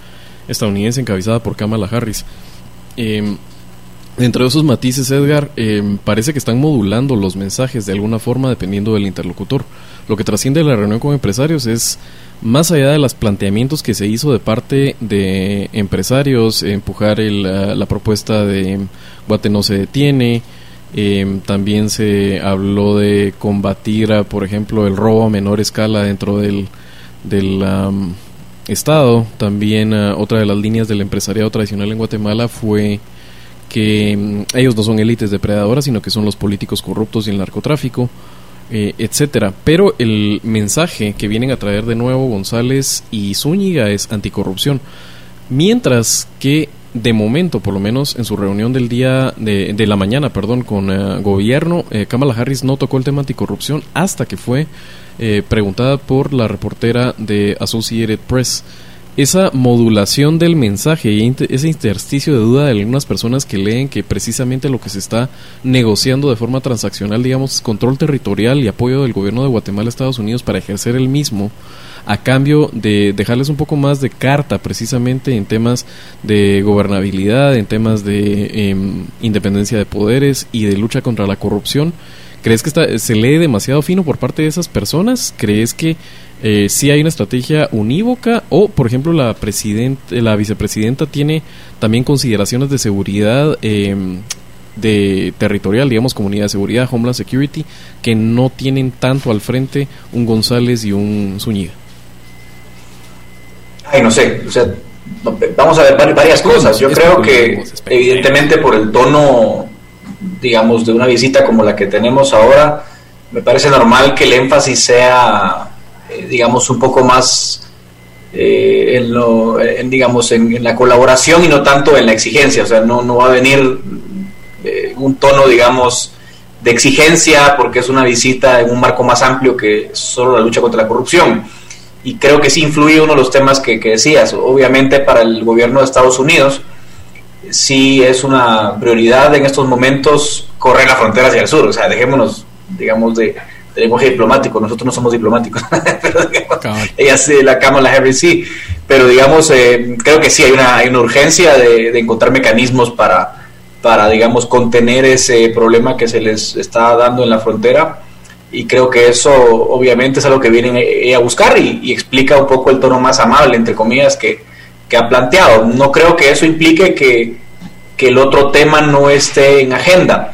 Speaker 4: estadounidense encabezada por Kamala Harris. Eh, Dentro de esos matices, Edgar, em, parece que están modulando los mensajes de alguna forma dependiendo del interlocutor. Lo que trasciende de la reunión con empresarios es, más allá de los planteamientos que se hizo de parte de empresarios, empujar la, propuesta de Guate no se detiene, em, también se habló de combatir, por ejemplo, el robo a menor escala dentro del, del Estado. También ah, otra de las líneas del empresariado tradicional en Guatemala fue que mm, ellos no son élites depredadoras, sino que son los políticos corruptos y el narcotráfico, eh, etcétera. Pero el mensaje que vienen a traer de nuevo González y Zúñiga es anticorrupción. Mientras que de momento, por lo menos en su reunión del día de, de la mañana, perdón, con eh, gobierno, eh, Kamala Harris no tocó el tema anticorrupción hasta que fue preguntada por la reportera de Associated Press esa modulación del mensaje y ese intersticio de duda de algunas personas que leen que precisamente lo que se está negociando de forma transaccional, digamos, control territorial y apoyo del gobierno de Guatemala a Estados Unidos para ejercer el mismo, a cambio de dejarles un poco más de carta precisamente en temas de gobernabilidad, en temas de em, independencia de poderes y de lucha contra la corrupción. ¿Crees que se lee demasiado fino por parte de esas personas? ¿Crees que eh, si hay una estrategia unívoca o, por ejemplo, la, la vicepresidenta tiene también consideraciones de seguridad em, de territorial, digamos, comunidad de seguridad, Homeland Security, que no tienen tanto al frente un González y un Zúñiga?
Speaker 6: Ay, no sé, o sea, vamos a ver varias cosas. Yo creo que, evidentemente, por el tono, digamos, de una visita como la que tenemos ahora, me parece normal que el énfasis sea eh, digamos, un poco más eh, en, lo, digamos, en, la colaboración y no tanto en la exigencia. O sea, no, no va a venir eh, un tono, digamos, de exigencia porque es una visita en un marco más amplio que solo la lucha contra la corrupción. Y creo que sí influye uno de los temas que, que decías. Obviamente para el gobierno de Estados Unidos sí es una prioridad en estos momentos correr la frontera hacia el sur. O sea, dejémonos, digamos, de, de lenguaje diplomático, nosotros no somos diplomáticos, ella sí, la Kamala Harris sí, pero digamos, eh, creo que sí hay una, hay una urgencia de, encontrar mecanismos para, para, digamos, contener ese problema que se les está dando en la frontera. Y creo que eso obviamente es algo que vienen a buscar y, explica un poco el tono más amable, entre comillas, que, que ha planteado. No creo que eso implique que, que el otro tema no esté en agenda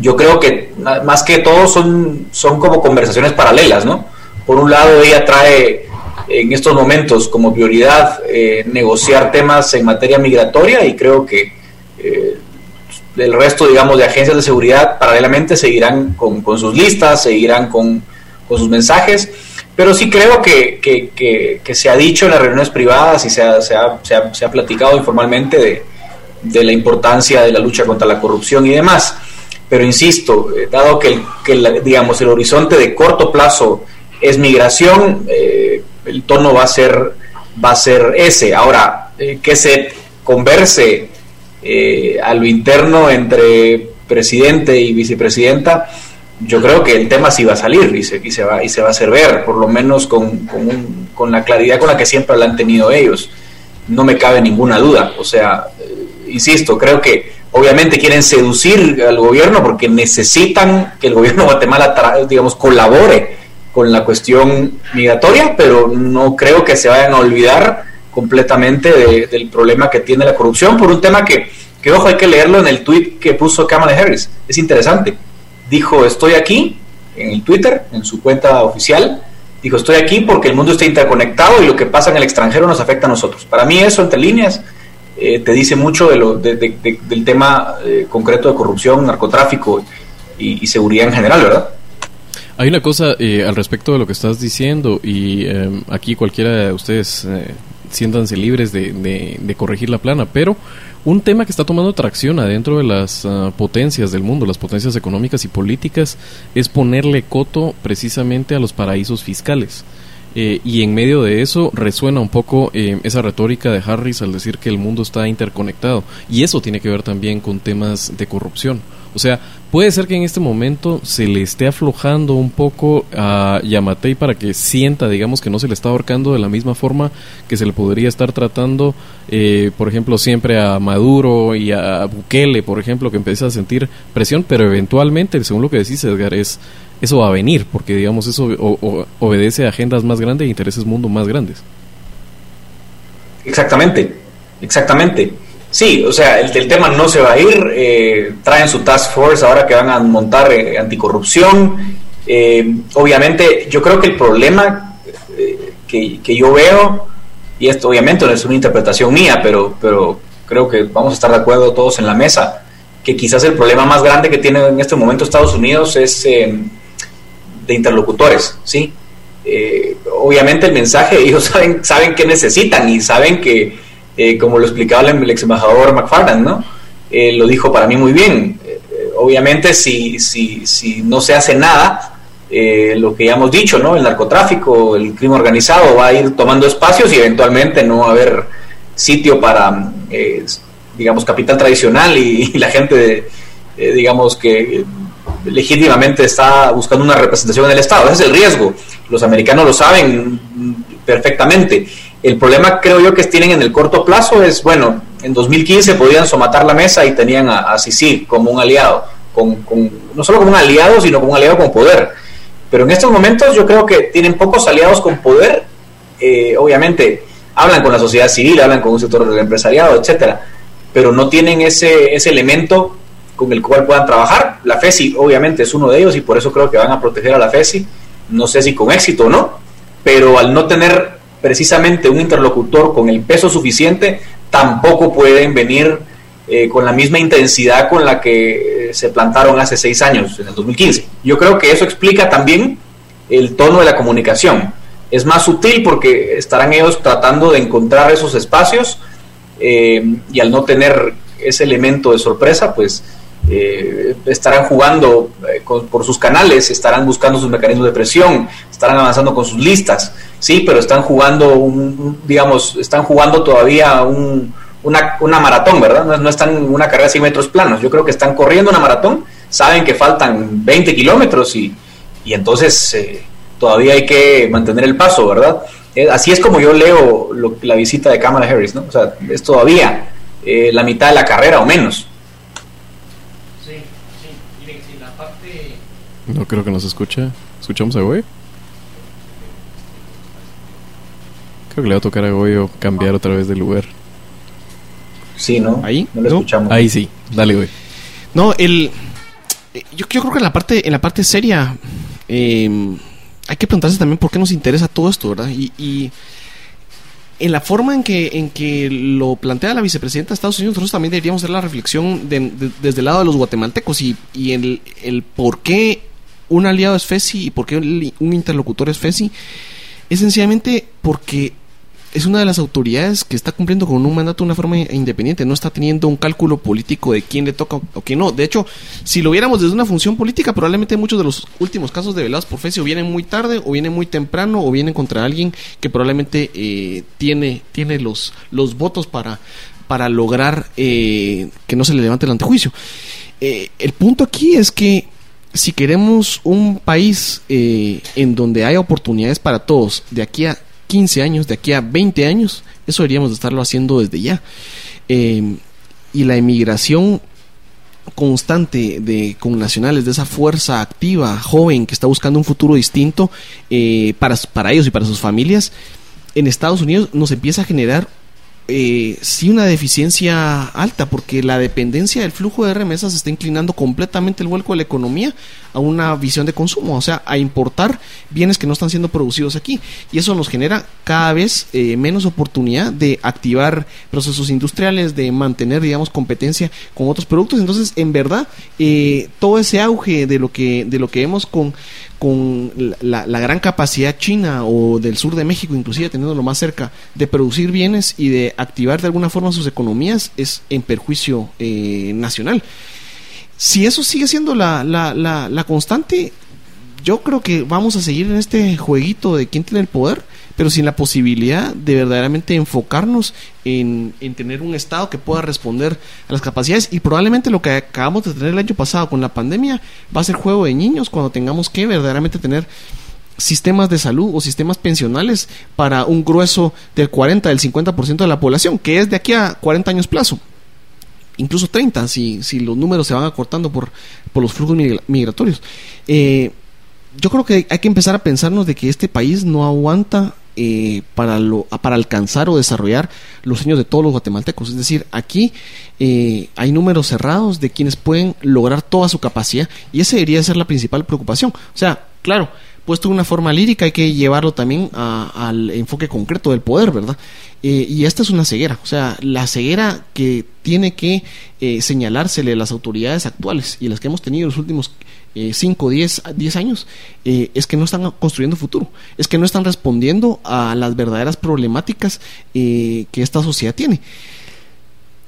Speaker 6: yo creo que más que todo son, son como conversaciones paralelas, ¿no? Por un lado, ella trae en estos momentos como prioridad eh, negociar temas en materia migratoria y creo que eh, el resto, digamos, de agencias de seguridad paralelamente seguirán con, sus listas, seguirán con, sus mensajes, pero sí creo que, que, se ha dicho en las reuniones privadas y se ha, se ha, se ha, platicado informalmente de, de la importancia de la lucha contra la corrupción y demás. pero insisto, eh, dado que, digamos, el horizonte de corto plazo es migración, eh, el tono va a ser, va a ser ese. Ahora, eh, que se converse a lo interno entre presidente y vicepresidenta, yo creo que el tema sí va a salir y se, y se, va, y se va a hacer ver, por lo menos con, con, con la claridad con la que siempre la han tenido ellos. No me cabe ninguna duda. O sea, insisto, creo que obviamente quieren seducir al gobierno porque necesitan que el gobierno de Guatemala, digamos, colabore con la cuestión migratoria, pero no creo que se vayan a olvidar completamente del problema que tiene la corrupción por un tema que, que, ojo, hay que leerlo en el tweet que puso Kamala Harris. Es interesante. Dijo, estoy aquí, en el Twitter, en su cuenta oficial, dijo, estoy aquí porque el mundo está interconectado y lo que pasa en el extranjero nos afecta a nosotros. Para mí eso, entre líneas, eh, te dice mucho de lo, del tema eh, concreto de corrupción, narcotráfico y, seguridad en general, ¿verdad?
Speaker 4: Hay una cosa eh, al respecto de lo que estás diciendo y aquí cualquiera de ustedes siéntanse libres de, corregir la plana, pero un tema que está tomando tracción adentro de las ah, potencias del mundo, las potencias económicas y políticas, es ponerle coto precisamente a los paraísos fiscales. Eh, y en medio de eso resuena un poco eh, esa retórica de Harris al decir que el mundo está interconectado. Y eso tiene que ver también con temas de corrupción. O sea, puede ser que en este momento se le esté aflojando un poco a Yamatei para que sienta, digamos, que no se le está ahorcando de la misma forma que se le podría estar tratando, eh, por ejemplo, siempre a Maduro y a Bukele, por ejemplo, que empieza a sentir presión, pero eventualmente, según lo que decís, Edgar, es eso va a venir, porque digamos eso obedece a agendas más grandes e intereses mundo más grandes.
Speaker 6: Exactamente, exactamente. Sí, o sea, el, tema no se va a ir. Eh, traen su task force ahora que van a montar eh, anticorrupción. Eh, obviamente, yo creo que el problema que, que, yo veo, y esto obviamente no es una interpretación mía, pero, pero creo que vamos a estar de acuerdo todos en la mesa, que quizás el problema más grande que tiene en este momento Estados Unidos es de interlocutores, ¿sí? Eh, obviamente el mensaje, ellos saben, saben qué necesitan y saben que, eh, como lo explicaba el, ex embajador McFarland, ¿no? Eh, lo dijo para mí muy bien. obviamente si, si, si no se hace nada, lo que ya hemos dicho, ¿no? El narcotráfico, el crimen organizado va a ir tomando espacios y eventualmente no va a haber sitio para, digamos, capital tradicional y, y la gente, digamos, que legítimamente está buscando una representación en el Estado. Ese es el riesgo. Los americanos lo saben perfectamente. El problema creo yo que tienen en el corto plazo es, bueno, en 2015 podían somatar la mesa y tenían a, Sisi como un aliado, con, no solo como un aliado, sino como un aliado con poder. Pero en estos momentos yo creo que tienen pocos aliados con poder. Eh, obviamente hablan con la sociedad civil, hablan con un sector del empresariado, etcétera, pero no tienen ese, ese elemento con el cual puedan trabajar. La FESI obviamente es uno de ellos y por eso creo que van a proteger a la FESI, no sé si con éxito o no, pero al no tener precisamente un interlocutor con el peso suficiente, tampoco pueden venir eh, con la misma intensidad con la que eh, se plantaron hace seis años, en el 2015. Yo creo que eso explica también el tono de la comunicación. Es más sutil porque estarán ellos tratando de encontrar esos espacios eh, y al no tener ese elemento de sorpresa, pues eh, estarán jugando eh, por sus canales, estarán buscando sus mecanismos de presión, estarán avanzando con sus listas, sí, pero están jugando, un, digamos, están jugando todavía una, una, maratón, ¿verdad? No, están en una carrera de 100 metros planos, yo creo que están corriendo una maratón, saben que faltan 20 kilómetros y, y entonces eh, todavía hay que mantener el paso, ¿verdad? así es como yo leo la visita de Kamala Harris, ¿no? O sea, es todavía la mitad de la carrera o menos.
Speaker 4: No creo que nos escuche. ¿Escuchamos a Goyo? Creo que le va a tocar a Goyo cambiar otra vez de lugar.
Speaker 6: Sí, ¿no?
Speaker 5: Ahí.
Speaker 6: No lo escuchamos.
Speaker 4: Ahí sí. Dale, güey.
Speaker 5: No, el. Yo, creo que en la parte, en la parte seria. Em, hay que preguntarse también por qué nos interesa todo esto, ¿verdad? Y, en la forma en que, en que lo plantea la vicepresidenta de Estados Unidos, nosotros también deberíamos hacer la reflexión desde el lado de los guatemaltecos y, y el, el por qué un aliado es FESI y por qué un interlocutor es FESI, es sencillamente porque es una de las autoridades que está cumpliendo con un mandato de una forma independiente, no está teniendo un cálculo político de quién le toca o quién no. De hecho, si lo viéramos desde una función política, probablemente muchos de los últimos casos de velados por fe o vienen muy tarde, o vienen muy temprano, o vienen contra alguien que probablemente eh, tiene, tiene los, los votos para, para lograr eh, que no se le levante el antejuicio. Eh, el punto aquí es que si queremos un país en donde haya oportunidades para todos de aquí a 15 años, de aquí a 20 años, eso deberíamos de estarlo haciendo desde ya. Eh, y la emigración constante de con nacionales de esa fuerza activa joven que está buscando un futuro distinto eh, para, para ellos y para sus familias en Estados Unidos nos empieza a generar eh, sí una deficiencia alta, porque la dependencia del flujo de remesas está inclinando completamente el vuelco de la economía a una visión de consumo, o sea, a importar bienes que no están siendo producidos aquí. Y eso nos genera cada vez eh, menos oportunidad de activar procesos industriales, de mantener, digamos, competencia con otros productos. Entonces, en verdad, eh, todo ese auge de lo que, de lo que vemos con con la, gran capacidad china o del sur de México, inclusive teniendo más cerca, de producir bienes y de activar de alguna forma sus economías, es en perjuicio eh, nacional. Si eso sigue siendo la, la, la constante, yo creo que vamos a seguir en este jueguito de quién tiene el poder pero sin la posibilidad de verdaderamente enfocarnos en, tener un Estado que pueda responder a las capacidades. Y probablemente lo que acabamos de tener el año pasado con la pandemia va a ser juego de niños cuando tengamos que verdaderamente tener sistemas de salud o sistemas pensionales para un grueso del 40, del 50% de la población, que es de aquí a 40 años plazo incluso 30 si, si los números se van acortando por, por los flujos migratorios. Eh, yo creo que hay que empezar a pensarnos de que este país no aguanta eh, para, lo, para alcanzar o desarrollar los sueños de todos los guatemaltecos. Es decir, aquí eh, hay números cerrados de quienes pueden lograr toda su capacidad y esa debería ser la principal preocupación. O sea, claro, puesto de una forma lírica hay que llevarlo también al enfoque concreto del poder, ¿verdad? Eh, y esta es una ceguera, o sea, la ceguera que tiene que señalársele a las autoridades actuales y las que hemos tenido en los últimos 5, 10, 10 años, eh, es que no están construyendo futuro, es que no están respondiendo a las verdaderas problemáticas eh, que esta sociedad tiene.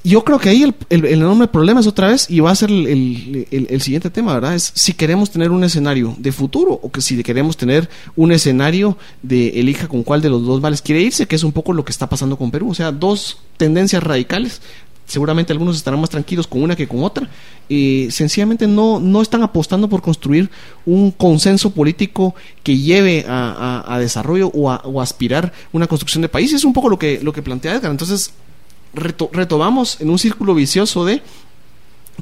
Speaker 5: Yo creo que ahí el, enorme problema es otra vez, y va a ser el, siguiente tema, ¿verdad? Es si queremos tener un escenario de futuro o que si queremos tener un escenario de elija con cuál de los dos vales quiere irse, que es un poco lo que está pasando con Perú. O sea, dos tendencias radicales seguramente algunos estarán más tranquilos con una que con otra, y sencillamente no, no están apostando por construir un consenso político que lleve a, desarrollo o a, aspirar una construcción de país. Es un poco lo que, lo que plantea Edgar. Entonces, retomamos en un círculo vicioso de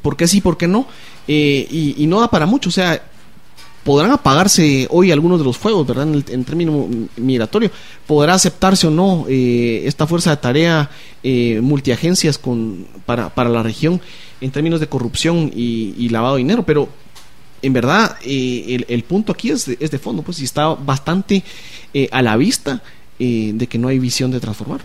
Speaker 5: por qué sí, por qué no, eh, y, y, no da para mucho. O sea, podrán apagarse hoy algunos de los fuegos, ¿verdad? En, términos migratorio. Podrá aceptarse o no eh, esta fuerza de tarea eh, multiagencias con, para, para la región en términos de corrupción y, lavado de dinero, pero en verdad eh, el, punto aquí es de, es de fondo, pues y está bastante eh, a la vista de que no hay visión de transformar.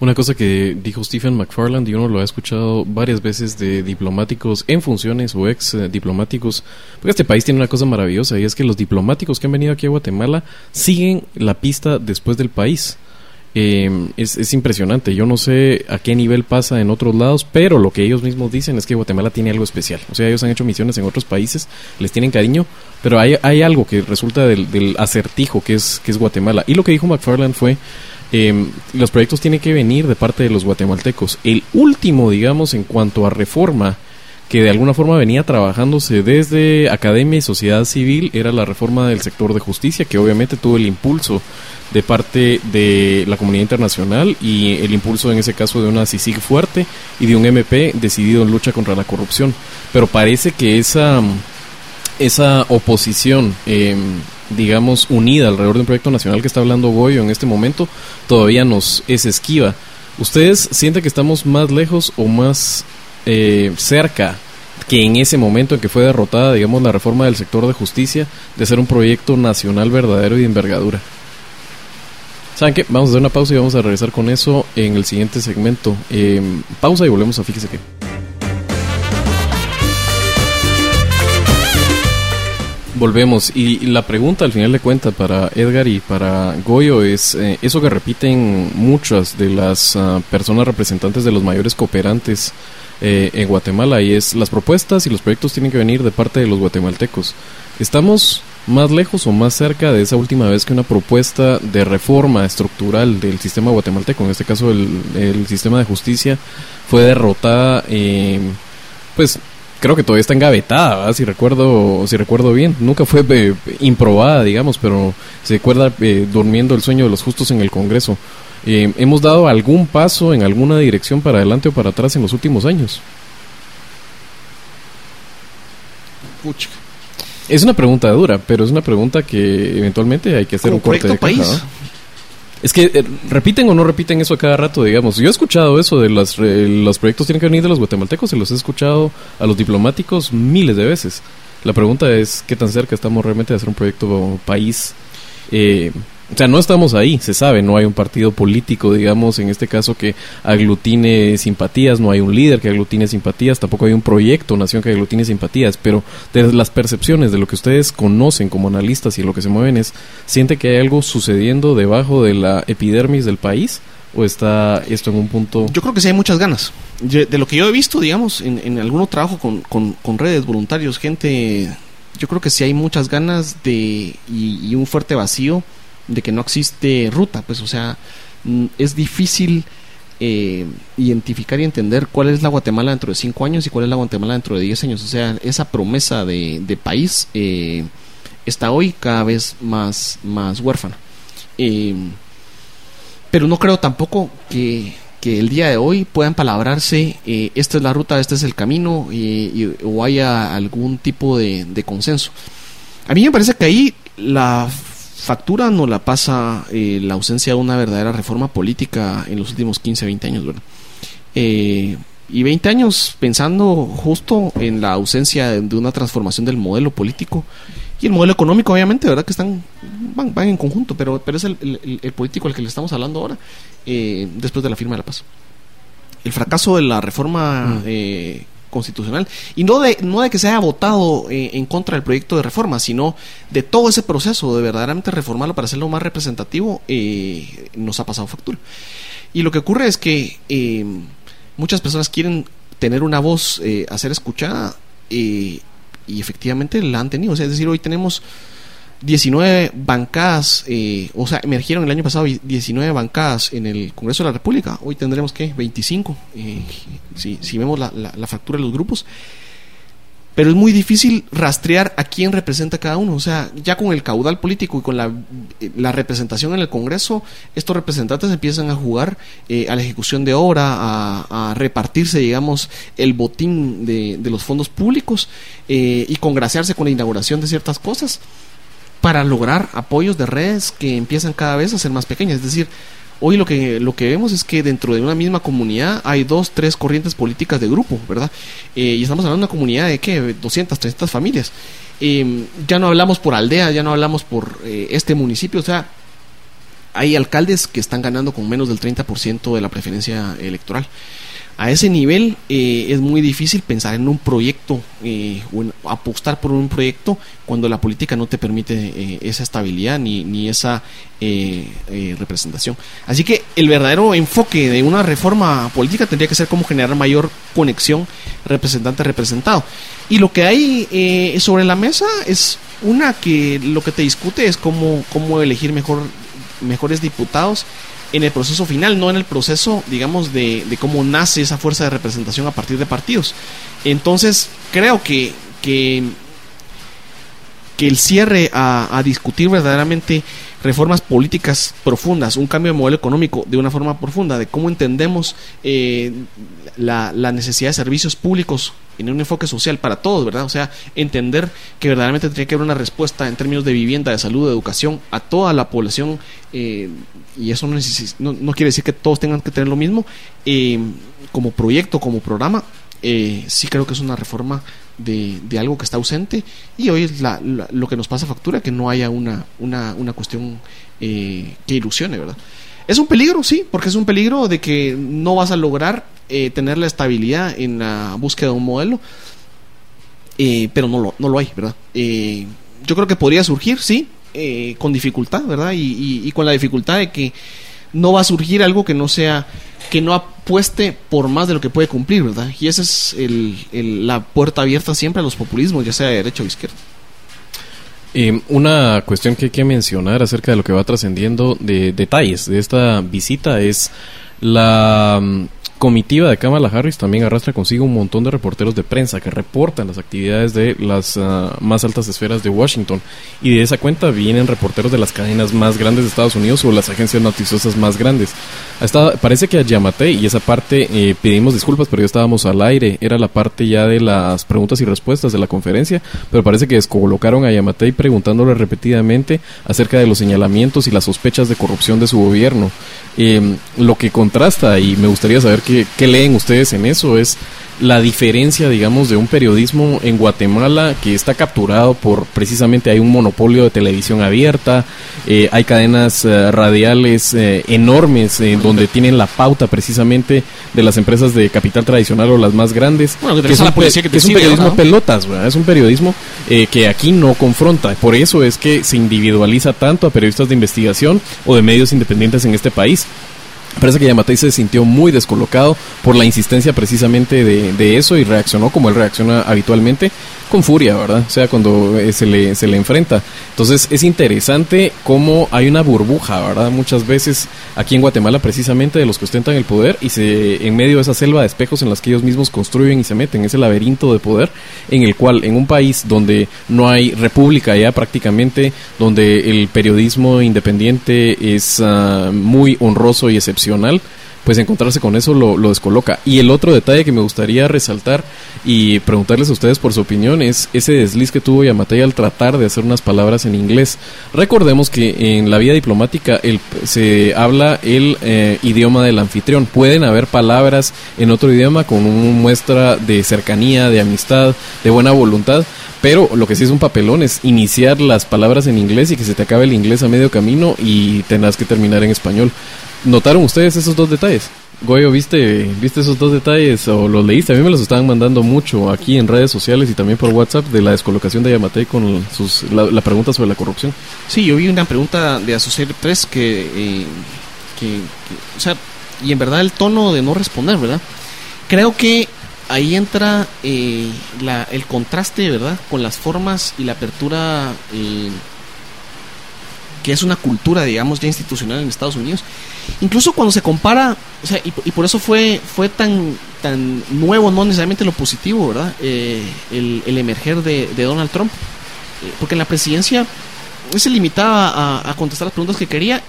Speaker 4: Una cosa que dijo Stephen McFarland y uno lo ha escuchado varias veces de diplomáticos en funciones o ex eh, diplomáticos, porque este país tiene una cosa maravillosa y es que los diplomáticos que han venido aquí a Guatemala siguen la pista después del país. Em, es, es, impresionante. Yo no sé a qué nivel pasa en otros lados, pero lo que ellos mismos dicen es que Guatemala tiene algo especial. O sea, ellos han hecho misiones en otros países, les tienen cariño, pero hay, hay algo que resulta del, del acertijo que es, que es Guatemala. Y lo que dijo McFarland fue eh, los proyectos tienen que venir de parte de los guatemaltecos. El último, digamos, en cuanto a reforma, que de alguna forma venía trabajándose desde academia y sociedad civil, era la reforma del sector de justicia, que obviamente tuvo el impulso de parte de la comunidad internacional y el impulso en ese caso de una CICIG fuerte y de un MP decidido en lucha contra la corrupción. Pero parece que esa, esa oposición eh, digamos, unida alrededor de un proyecto nacional que está hablando Goyo en este momento, todavía nos es esquiva. ¿Ustedes sienten que estamos más lejos o más eh, cerca que en ese momento en que fue derrotada, digamos, la reforma del sector de justicia, de ser un proyecto nacional verdadero y de envergadura? ¿Saben qué? Vamos a hacer una pausa y vamos a regresar con eso en el siguiente segmento. Eh, pausa y volvemos a Fíjese que. Volvemos. Y la pregunta al final de cuentas para Edgar y para Goyo es eh, eso que repiten muchas de las ah, personas representantes de los mayores cooperantes eh, en Guatemala y es las propuestas y los proyectos tienen que venir de parte de los guatemaltecos. ¿Estamos más lejos o más cerca de esa última vez que una propuesta de reforma estructural del sistema guatemalteco, en este caso el, el sistema de justicia, fue derrotada, eh, pues creo que todavía está engavetada, ¿verdad? si recuerdo, si recuerdo bien. Nunca fue eh, improbada, digamos, pero se recuerda eh, durmiendo el sueño de los justos en el Congreso. Eh, ¿Hemos dado algún paso en alguna dirección para adelante o para atrás en los últimos años?
Speaker 5: Pucha.
Speaker 4: Es una pregunta dura, pero es una pregunta que eventualmente hay que hacer
Speaker 5: Como
Speaker 4: un corte de caja,
Speaker 5: país.
Speaker 4: ¿verdad? Es que eh, repiten o no repiten eso a cada rato, digamos. Yo he escuchado eso de las, los proyectos tienen que venir de los guatemaltecos y los he escuchado a los diplomáticos miles de veces. La pregunta es qué tan cerca estamos realmente de hacer un proyecto país. Eh, o sea, no estamos ahí, se sabe, no hay un partido político, digamos, en este caso que aglutine simpatías, no hay un líder que aglutine simpatías, tampoco hay un proyecto, nación que aglutine simpatías, pero de las percepciones de lo que ustedes conocen como analistas y lo que se mueven es, ¿siente que hay algo sucediendo debajo de la epidermis del país? ¿O está esto en un punto...
Speaker 5: Yo creo que sí hay muchas ganas. De lo que yo he visto, digamos, en, en algún trabajo con, con- con redes, voluntarios, gente, yo creo que sí hay muchas ganas de y, y un fuerte vacío de que no existe ruta. Pues, o sea, mm, es difícil eh, identificar y entender cuál es la Guatemala dentro de cinco años y cuál es la Guatemala dentro de 10 años. O sea, esa promesa de, de país eh, está hoy cada vez más, más huérfana. Eh, pero no creo tampoco que, que el día de hoy puedan palabrarse, eh, esta es la ruta, este es el camino, y- o haya algún tipo de, de consenso. A mí me parece que ahí la factura no la pasa eh, la ausencia de una verdadera reforma política en los últimos 15, 20 años, ¿verdad? Eh, y 20 años pensando justo en la ausencia de, una transformación del modelo político y el modelo económico, obviamente, ¿verdad? Que están van, van en conjunto, pero, pero es el, el- el político al que le estamos hablando ahora, eh, después de la firma de la paz. El fracaso de la reforma eh, constitucional, y no de, no de que se haya votado eh, en contra del proyecto de reforma, sino de todo ese proceso de verdaderamente reformarlo para hacerlo más representativo, eh, nos ha pasado factura. Y lo que ocurre es que eh, muchas personas quieren tener una voz eh, a ser escuchada eh, y efectivamente la han tenido. O sea, es decir, hoy tenemos 19 bancadas, eh, o sea, emergieron el año pasado 19 bancadas en el Congreso de la República. Hoy tendremos que 25, eh, si, vemos la, factura de los grupos. Pero es muy difícil rastrear a quién representa cada uno. O sea, ya con el caudal político y con la, eh, representación en el Congreso, estos representantes empiezan a jugar eh, a la ejecución de obra, a, a repartirse, digamos, el botín de, de los fondos públicos eh, y congraciarse con la inauguración de ciertas cosas para lograr apoyos de redes que empiezan cada vez a ser más pequeñas. Es decir, hoy lo que, lo que vemos es que dentro de una misma comunidad hay dos, tres corrientes políticas de grupo, ¿verdad? Eh, y estamos hablando de una comunidad de, ¿qué? 200, 300 familias. Eh, ya no hablamos por aldea, ya no hablamos por eh, este municipio, o sea, hay alcaldes que están ganando con menos del 30% de la preferencia electoral. A ese nivel eh, es muy difícil pensar en un proyecto eh, o apostar por un proyecto cuando la política no te permite eh, esa estabilidad ni, ni esa eh, representación. Así que el verdadero enfoque de una reforma política tendría que ser cómo generar mayor conexión representante-representado. Y lo que hay sobre la mesa es una que lo que te discute es cómo, cómo elegir mejor, mejores diputados en el proceso final, no en el proceso, digamos, de, cómo nace esa fuerza de representación a partir de partidos. Entonces, creo que, que, el cierre a, discutir verdaderamente reformas políticas profundas, un cambio de modelo económico de una forma profunda, de cómo entendemos eh, la necesidad de servicios públicos en un enfoque social para todos, ¿verdad? O sea, entender que verdaderamente tendría que haber una respuesta en términos de vivienda, de salud, de educación a toda la población, eh, y eso no quiere decir que todos tengan que tener lo mismo, eh, como proyecto, como programa, eh, sí creo que es una reforma de, de algo que está ausente y hoy es la- la- lo que nos pasa factura que no haya una, una, una cuestión eh, que ilusione, ¿verdad? Es un peligro, sí, porque es un peligro de que no vas a lograr eh, tener la estabilidad en la búsqueda de un modelo, eh, pero no lo, no lo hay, ¿verdad? Eh, yo creo que podría surgir, sí, eh, con dificultad, ¿verdad? Y, con la dificultad de que no va a surgir algo que no sea, que no apueste por más de lo que puede cumplir, ¿verdad? Y esa es el, la puerta abierta siempre a los populismos, ya sea de derecha o izquierda.
Speaker 4: Eh, una cuestión que hay que mencionar acerca de lo que va trascendiendo de detalles de esta visita es la mm, comitiva de Kamala Harris también arrastra consigo un montón de reporteros de prensa que reportan las actividades de las ah, más altas esferas de Washington. Y de esa cuenta vienen reporteros de las cadenas más grandes de Estados Unidos o las agencias noticiosas más grandes. Parece que a Yamate, y esa parte eh, pedimos disculpas, pero ya estábamos al aire. Era la parte ya de las preguntas y respuestas de la conferencia, pero parece que descolocaron a Yamate preguntándole repetidamente acerca de los señalamientos y las sospechas de corrupción de su gobierno. Eh, lo que contrasta, y me gustaría saber qué, leen ustedes en eso, es la diferencia, digamos, de un periodismo en Guatemala que está capturado por precisamente hay un monopolio de televisión abierta, eh, hay cadenas eh, radiales enormes donde tienen la pauta precisamente de las empresas de capital tradicional o las más grandes.
Speaker 5: que es, un,
Speaker 4: periodismo pelotas, es un periodismo que aquí no confronta. Por eso es que se individualiza tanto a periodistas de investigación o de medios independientes en este país. Parece que Yamatei se sintió muy descolocado por la insistencia precisamente de, de, eso y reaccionó como él reacciona habitualmente, con furia, ¿verdad? O sea, cuando eh, se le, se le enfrenta. Entonces es interesante cómo hay una burbuja, ¿verdad? Muchas veces aquí en Guatemala precisamente de los que ostentan el poder y se en medio de esa selva de espejos en las que ellos mismos construyen y se meten, ese laberinto de poder en el cual en un país donde no hay república ya prácticamente, donde el periodismo independiente es ah, muy honroso y excepcional, pues encontrarse con eso lo, descoloca. Y el otro detalle que me gustaría resaltar y preguntarles a ustedes por su opinión es ese desliz que tuvo Yamatei al tratar de hacer unas palabras en inglés. Recordemos que en la vía diplomática se habla el eh, idioma del anfitrión. Pueden haber palabras en otro idioma con una muestra de cercanía, de amistad, de buena voluntad. Pero lo que sí es un papelón es iniciar las palabras en inglés y que se te acabe el inglés a medio camino y tendrás que terminar en español. ¿Notaron ustedes esos dos detalles? Goyo, ¿viste, ¿viste esos dos detalles o los leíste? A mí me los estaban mandando mucho aquí en redes sociales y también por WhatsApp de la descolocación de Yamate con sus, la, pregunta sobre la corrupción.
Speaker 5: Sí, yo vi una pregunta de Asociated Press que, eh, que, o sea, y en verdad el tono de no responder, ¿verdad? Creo que ahí entra eh, la, el contraste, ¿verdad? Con las formas y la apertura eh, que es una cultura, digamos, ya institucional en Estados Unidos. Incluso cuando se compara, o sea, y, por eso fue, fue tan, tan nuevo, no necesariamente lo positivo, ¿verdad? Eh, el, emerger de, Donald Trump. Eh, porque en la presidencia se limitaba a, contestar las preguntas que quería,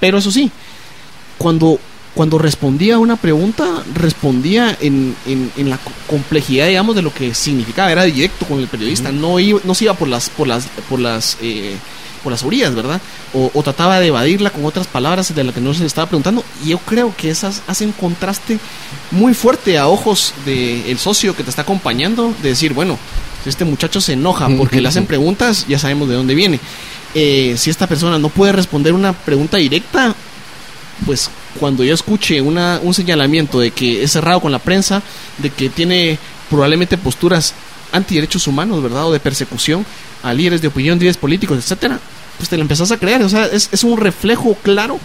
Speaker 5: pero eso sí, cuando cuando respondía a una pregunta, respondía en, en, la complejidad, digamos, de lo que significaba. Era directo con el periodista, no, iba, no se iba por las, por las, por las eh, por las orillas, ¿verdad? O, trataba de evadirla con otras palabras de las que no se le estaba preguntando. Y yo creo que esas hacen contraste muy fuerte a ojos del socio que te está acompañando, de decir, bueno, si este muchacho se enoja porque le hacen preguntas, ya sabemos de dónde viene. Eh, si esta persona no puede responder una pregunta directa, pues cuando yo escuche una, un señalamiento de que es cerrado con la prensa, de que tiene probablemente posturas antiderechos humanos, ¿verdad? O de persecución a líderes de opinión, líderes políticos, etcétera, pues te lo empezás a creer. O sea, es, es, un reflejo claro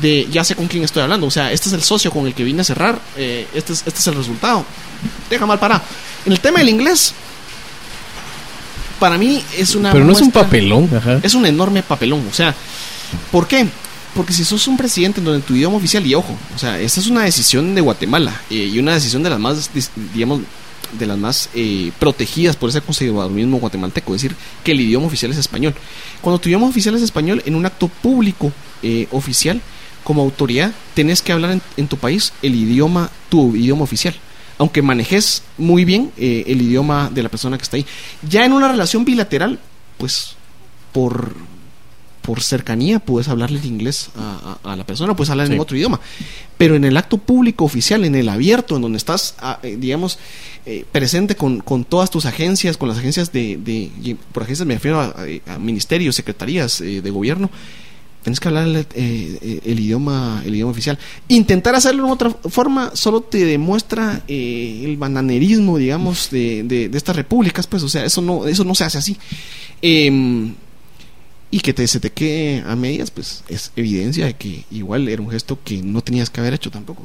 Speaker 5: de ya sé con quién estoy hablando. O sea, este es el socio con el que vine a cerrar. Eh, este, es, este es el resultado. Deja mal para. En el tema del inglés, para mí es una.
Speaker 4: Pero no es un papelón,
Speaker 5: Es un enorme papelón. O sea, ¿por qué? Porque si sos un presidente en donde tu idioma oficial, y ojo, o sea, esta es una decisión de Guatemala eh, y una decisión de las más, digamos, de las más eh, protegidas por ese conservadurismo guatemalteco, es decir, que el idioma oficial es español. Cuando tu idioma oficial es español, en un acto público eh, oficial, como autoridad, tenés que hablar en, tu país el idioma, tu idioma oficial. Aunque manejes muy bien eh, el idioma de la persona que está ahí. Ya en una relación bilateral, pues por, por cercanía puedes hablarle en inglés a, la persona, puedes hablar en otro idioma. Pero en el acto público oficial, en el abierto, en donde estás, ah, eh, digamos, eh, presente con, todas tus agencias, con las agencias de, por agencias me refiero a, ministerios, secretarías eh, de gobierno, tenés que hablar el, eh, el, idioma el idioma oficial. Intentar hacerlo de otra forma solo te demuestra eh, el bananerismo, digamos, de, de, de, estas repúblicas, pues, o sea, eso no, eso no se hace así. Eh, y que te, se te quede a medias, pues es evidencia de que igual era un gesto que no tenías que haber hecho tampoco.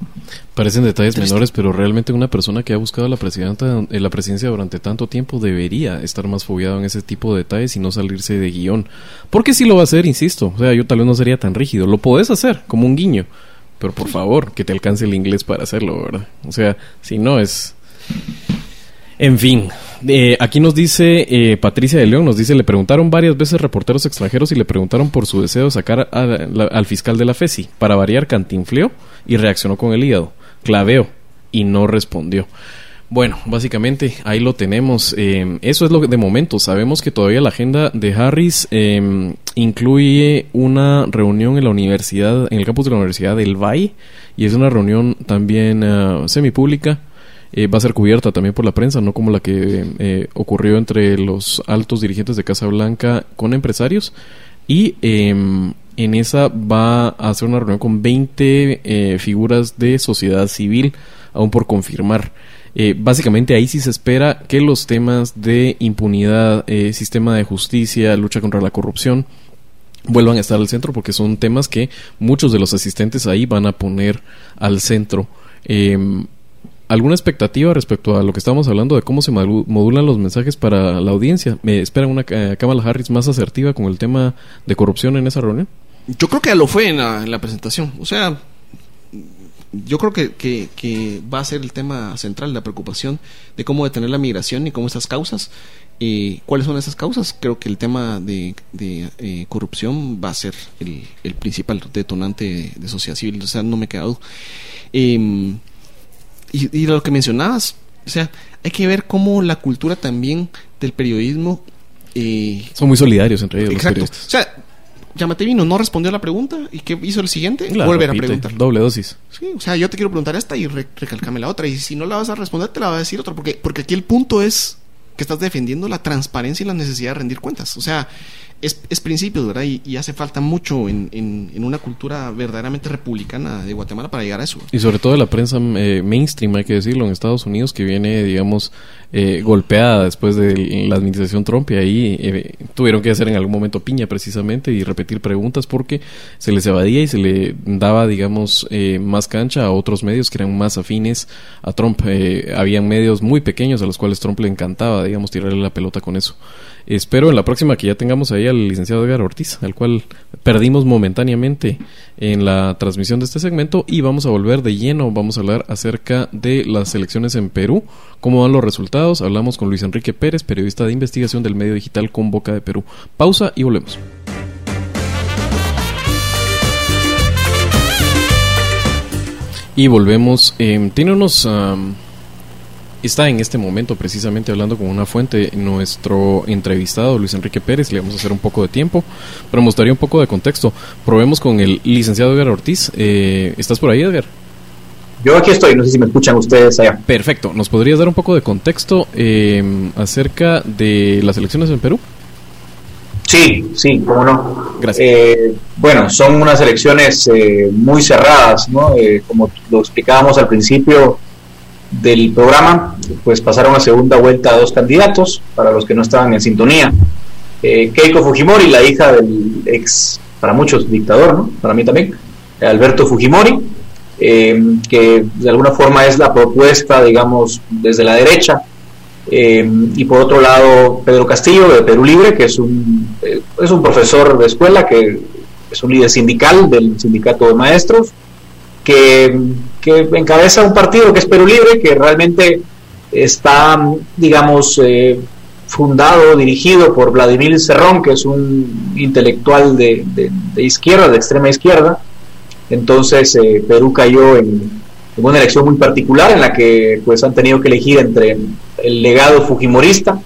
Speaker 4: Parecen detalles menores, pero realmente una persona que ha buscado la, presidenta, eh, la presidencia durante tanto tiempo debería estar más fobiado en ese tipo de detalles y no salirse de guion. Porque si lo va a hacer, insisto, o sea, yo tal vez no sería tan rígido, lo podés hacer como un guiño, pero por favor, que te alcance el inglés para hacerlo, ¿verdad? O sea, si no es... En fin, eh, aquí nos dice eh, Patricia de León, nos dice, le preguntaron varias veces reporteros extranjeros y le preguntaron por su deseo de sacar al fiscal de la FESI. Para variar, cantinfleó y reaccionó con el hígado. Claveó y no respondió. Bueno, básicamente ahí lo tenemos. Eh, eso es lo que de momento. Sabemos que todavía la agenda de Harris eh, incluye una reunión en la universidad, en el campus de la Universidad del Valle, y es una reunión también uh, semipública eh, va a ser cubierta también por la prensa, no como la que eh, ocurrió entre los altos dirigentes de Casa Blanca con empresarios. Y eh, en esa va a hacer una reunión con 20 eh, figuras de sociedad civil, aún por confirmar. Eh, básicamente ahí sí se espera que los temas de impunidad, sistema de justicia, lucha contra la corrupción, vuelvan a estar al centro porque son temas que muchos de los asistentes ahí van a poner al centro. Eh, ¿Alguna expectativa respecto a lo que estamos hablando de cómo se modulan los mensajes para la audiencia? ¿Me esperan una uh, Kamala Harris más asertiva con el tema de corrupción en esa reunión?
Speaker 5: Yo creo que ya lo fue en la, en la presentación. O sea, yo creo que, que, va a ser el tema central, la preocupación de cómo detener la migración y cómo esas causas. Eh, ¿Cuáles son esas causas? Creo que el tema de, eh, corrupción va a ser el, el principal detonante de, de, sociedad civil. O sea, no me he quedado. Eh, y, y lo que mencionabas, o sea, hay que ver cómo la cultura también del periodismo... Eh,
Speaker 4: Son muy solidarios entre ellos.
Speaker 5: Exacto. Los o sea, Llámate Vino no respondió a la pregunta y ¿qué hizo el siguiente?
Speaker 4: La
Speaker 5: Volver
Speaker 4: repite,
Speaker 5: a preguntar.
Speaker 4: Doble dosis.
Speaker 5: Sí, o sea, yo te quiero preguntar esta y re recalcame la otra. Y si no la vas a responder, te la va a decir otra. Porque, porque aquí el punto es que estás defendiendo la transparencia y la necesidad de rendir cuentas. O sea, es, es principios, ¿verdad? Y, hace falta mucho en, en, una cultura verdaderamente republicana de Guatemala para llegar a eso.
Speaker 4: Y sobre todo la prensa eh, mainstream, hay que decirlo, en Estados Unidos, que viene, digamos, eh, golpeada después de la administración Trump y ahí eh, tuvieron que hacer en algún momento piña precisamente y repetir preguntas porque se les evadía y se le daba, digamos, eh, más cancha a otros medios que eran más afines a Trump. Eh, habían medios muy pequeños a los cuales Trump le encantaba, digamos, tirarle la pelota con eso. Espero en la próxima que ya tengamos ahí al licenciado Edgar Ortiz, al cual perdimos momentáneamente en la transmisión de este segmento y vamos a volver de lleno, vamos a hablar acerca de las elecciones en Perú, cómo van los resultados, hablamos con Luis Enrique Pérez, periodista de investigación del medio digital con Boca de Perú. Pausa y volvemos. Y volvemos. Eh, tiene unos... está en este momento precisamente hablando con una fuente, nuestro entrevistado Luis Enrique Pérez, le vamos a hacer un poco de tiempo, pero me gustaría un poco de contexto. Probemos con el licenciado Edgar Ortiz. Eh, ¿Estás por ahí, Edgar?
Speaker 6: Yo aquí estoy, no sé si me escuchan ustedes allá.
Speaker 4: Perfecto, ¿nos podrías dar un poco de contexto eh, acerca de las elecciones en Perú?
Speaker 6: Sí, sí, cómo no.
Speaker 4: Gracias.
Speaker 6: Eh, bueno, son unas elecciones eh, muy cerradas, ¿no? Eh, como lo explicábamos al principio del programa, pues pasaron a segunda vuelta dos candidatos, para los que no estaban en sintonía. Eh, Keiko Fujimori, la hija del ex, para muchos, dictador, ¿no? Para mí también, Alberto Fujimori, eh, que de alguna forma es la propuesta, digamos, desde la derecha. Eh, y por otro lado, Pedro Castillo, de Perú Libre, que es un, es un profesor de escuela, que es un líder sindical del sindicato de maestros, que, que encabeza un partido que es Perú Libre, que realmente está, digamos, eh, fundado, dirigido por Vladimir Cerrón, que es un intelectual de, de, izquierda, de extrema izquierda. Entonces eh, Perú cayó en, una elección muy particular en la que pues han tenido que elegir entre el legado fujimorista,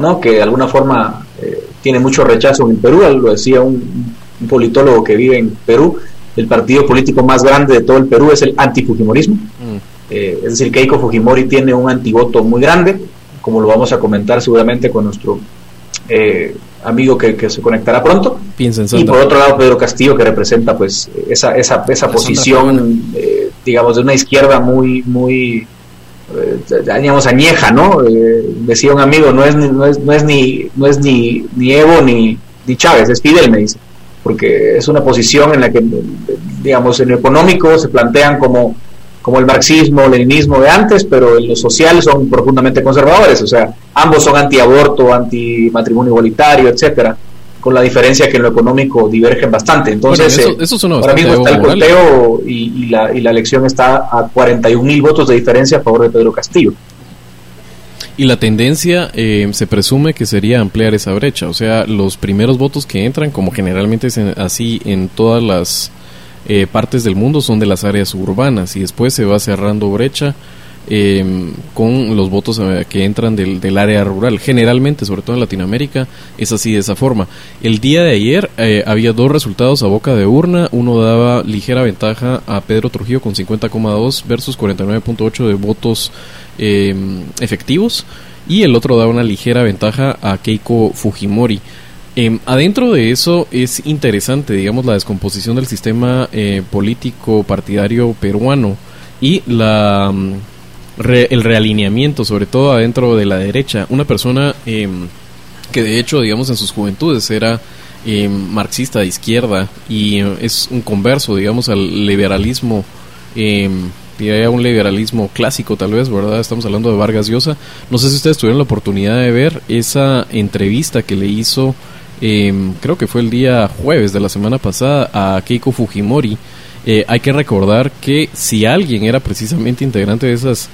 Speaker 6: ¿no? que de alguna forma eh, tiene mucho rechazo en Perú, lo decía un politólogo que vive en Perú, el partido político más grande de todo el Perú es el antifujimorismo. Mm. Eh, es decir, Keiko Fujimori tiene un antivoto muy grande, como lo vamos a comentar seguramente con nuestro eh, amigo que, se conectará pronto.
Speaker 4: y
Speaker 6: por otro lado, Pedro Castillo, que representa pues esa, esa, esa posición, eh, digamos, de una izquierda muy, muy, eh, digamos, añeja, ¿no? Eh, decía un amigo, no es, no es, no es, ni, no es ni, ni Evo ni, ni Chávez, es Fidel, me dice, porque es una posición en la que, digamos, en lo económico se plantean como como el marxismo, leninismo de antes, pero en lo social son profundamente conservadores, o sea, ambos son antiaborto, anti-matrimonio igualitario, etcétera, con la diferencia que en lo económico divergen bastante. Entonces,
Speaker 4: eso, eso
Speaker 6: ahora mismo está el conteo y, la, y la elección está a 41 mil votos de diferencia a favor de Pedro Castillo.
Speaker 4: Y la tendencia eh, se presume que sería ampliar esa brecha, o sea, los primeros votos que entran, como generalmente es así en todas las eh, partes del mundo son de las áreas urbanas y después se va cerrando brecha em, con los votos eh, que entran del, del, área rural. Generalmente, sobre todo en Latinoamérica, es así de esa forma. El día de ayer eh, había dos resultados a boca de urna. Uno daba ligera ventaja a Pedro Trujillo con 50,2 versus 49,8 de votos em, efectivos. Y el otro daba una ligera ventaja a Keiko Fujimori. Eh, adentro de eso es interesante, digamos, la descomposición del sistema eh, político partidario peruano y la, mm, el realineamiento, sobre todo adentro de la derecha. Una persona em, que de hecho, digamos, en sus juventudes era em, marxista de izquierda y eh, es un converso, digamos, al liberalismo. Y un liberalismo clásico tal vez, ¿verdad? Estamos hablando de Vargas Llosa. No sé si ustedes tuvieron la oportunidad de ver esa entrevista que le hizo Em, creo que fue el día jueves de la semana pasada, a Keiko Fujimori. Eh, hay que recordar que si alguien era precisamente integrante de esas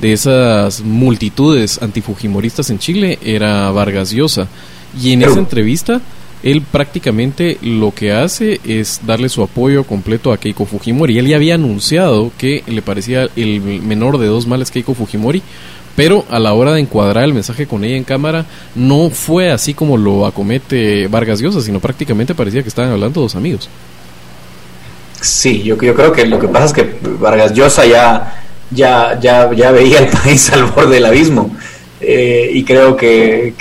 Speaker 4: de esas multitudes antifujimoristas en Chile era Vargas Llosa y en esa entrevista él prácticamente lo que hace es darle su apoyo completo a Keiko Fujimori. Él ya había anunciado que le parecía el menor de dos males Keiko Fujimori, pero a la hora de encuadrar el mensaje con ella en cámara no fue así como lo acomete Vargas Llosa, sino prácticamente parecía que estaban hablando dos amigos.
Speaker 6: Sí, yo, creo que lo que pasa es que Vargas Llosa ya, ya, ya, ya veía el país al borde del abismo eh, y creo que,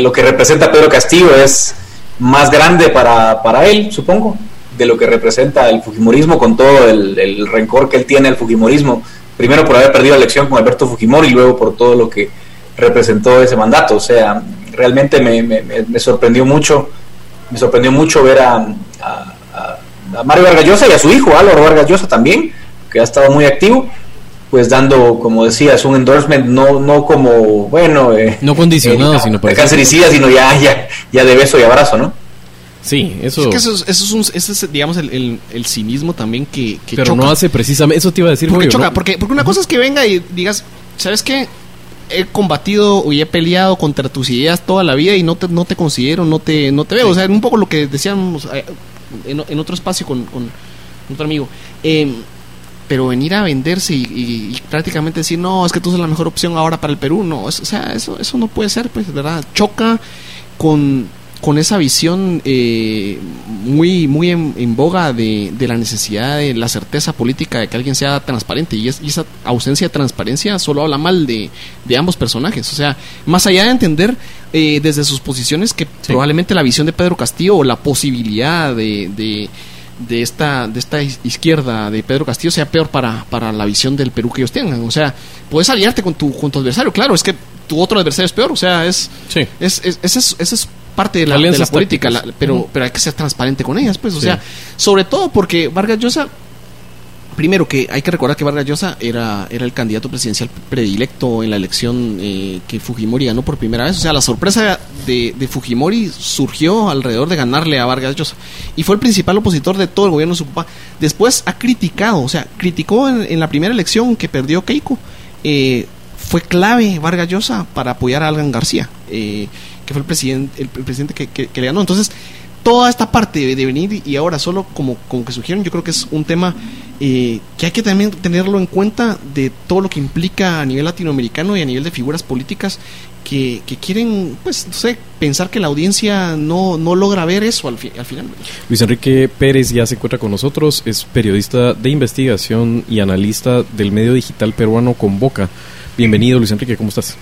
Speaker 6: lo que representa Pedro Castillo es más grande para, para él, supongo, de lo que representa el Fujimorismo con todo el, el rencor que él tiene al Fujimorismo primero por haber perdido la elección con Alberto Fujimori y luego por todo lo que representó ese mandato. O sea, realmente me, sorprendió mucho, me sorprendió mucho ver a, Mario Vargas Llosa y a su hijo Álvaro Vargas Llosa también, que ha estado muy activo, pues dando, como decías, un endorsement no, no como, bueno,
Speaker 4: eh, no condicionado, eh, sino
Speaker 6: para cancericida, sino ya, ya, ya de beso y abrazo, ¿no?
Speaker 4: Sí, eso.
Speaker 5: Es que eso, es, un, ese es, digamos, el, el, cinismo también que, que
Speaker 4: Pero no hace precisamente. Eso te iba a decir,
Speaker 5: Porque choca, porque, porque una cosa es que venga y digas, ¿sabes qué? He combatido y he peleado contra tus ideas toda la vida y no te, no te considero, no te, no te veo. O sea, un poco lo que decíamos eh, en, otro espacio con, con otro amigo. Em, pero venir a venderse y, prácticamente decir, no, es que tú eres la mejor opción ahora para el Perú, no, o sea, eso, eso no puede ser, pues, ¿verdad? Choca con con esa visión eh, muy, muy en, boga de, la necesidad de la certeza política de que alguien sea transparente. Y, esa ausencia de transparencia solo habla mal de, ambos personajes. O sea, más allá de entender eh, desde sus posiciones que probablemente la visión de Pedro Castillo o la posibilidad de, de, esta, de esta izquierda de Pedro Castillo sea peor para, para la visión del Perú que ellos tengan. O sea, puedes aliarte con tu, con tu adversario. Claro, es que tu otro adversario es peor. O sea, es, es, es, es parte de la, de la política, pero, pero hay que ser transparente con ellas, pues, o sea, sobre todo porque Vargas Llosa, primero que hay que recordar que Vargas Llosa era, era el candidato presidencial predilecto en la elección eh, que Fujimori ganó por primera vez, o sea, la sorpresa de, de, Fujimori surgió alrededor de ganarle a Vargas Llosa, y fue el principal opositor de todo el gobierno de su papá. Después ha criticado, o sea, criticó en, la primera elección que perdió Keiko, eh, fue clave Vargas Llosa para apoyar a Algan García. Eh, que fue el presidente, el, presidente que, que, le ganó. Entonces, toda esta parte de, venir y ahora solo como, como que surgieron, yo creo que es un tema eh, que hay que también tenerlo en cuenta de todo lo que implica a nivel latinoamericano y a nivel de figuras políticas que, que quieren, pues, no sé, pensar que la audiencia no, no logra ver eso al, al final.
Speaker 4: Luis Enrique Pérez ya se encuentra con nosotros, es periodista de investigación y analista del medio digital peruano Convoca. Bienvenido, Luis Enrique, ¿cómo estás?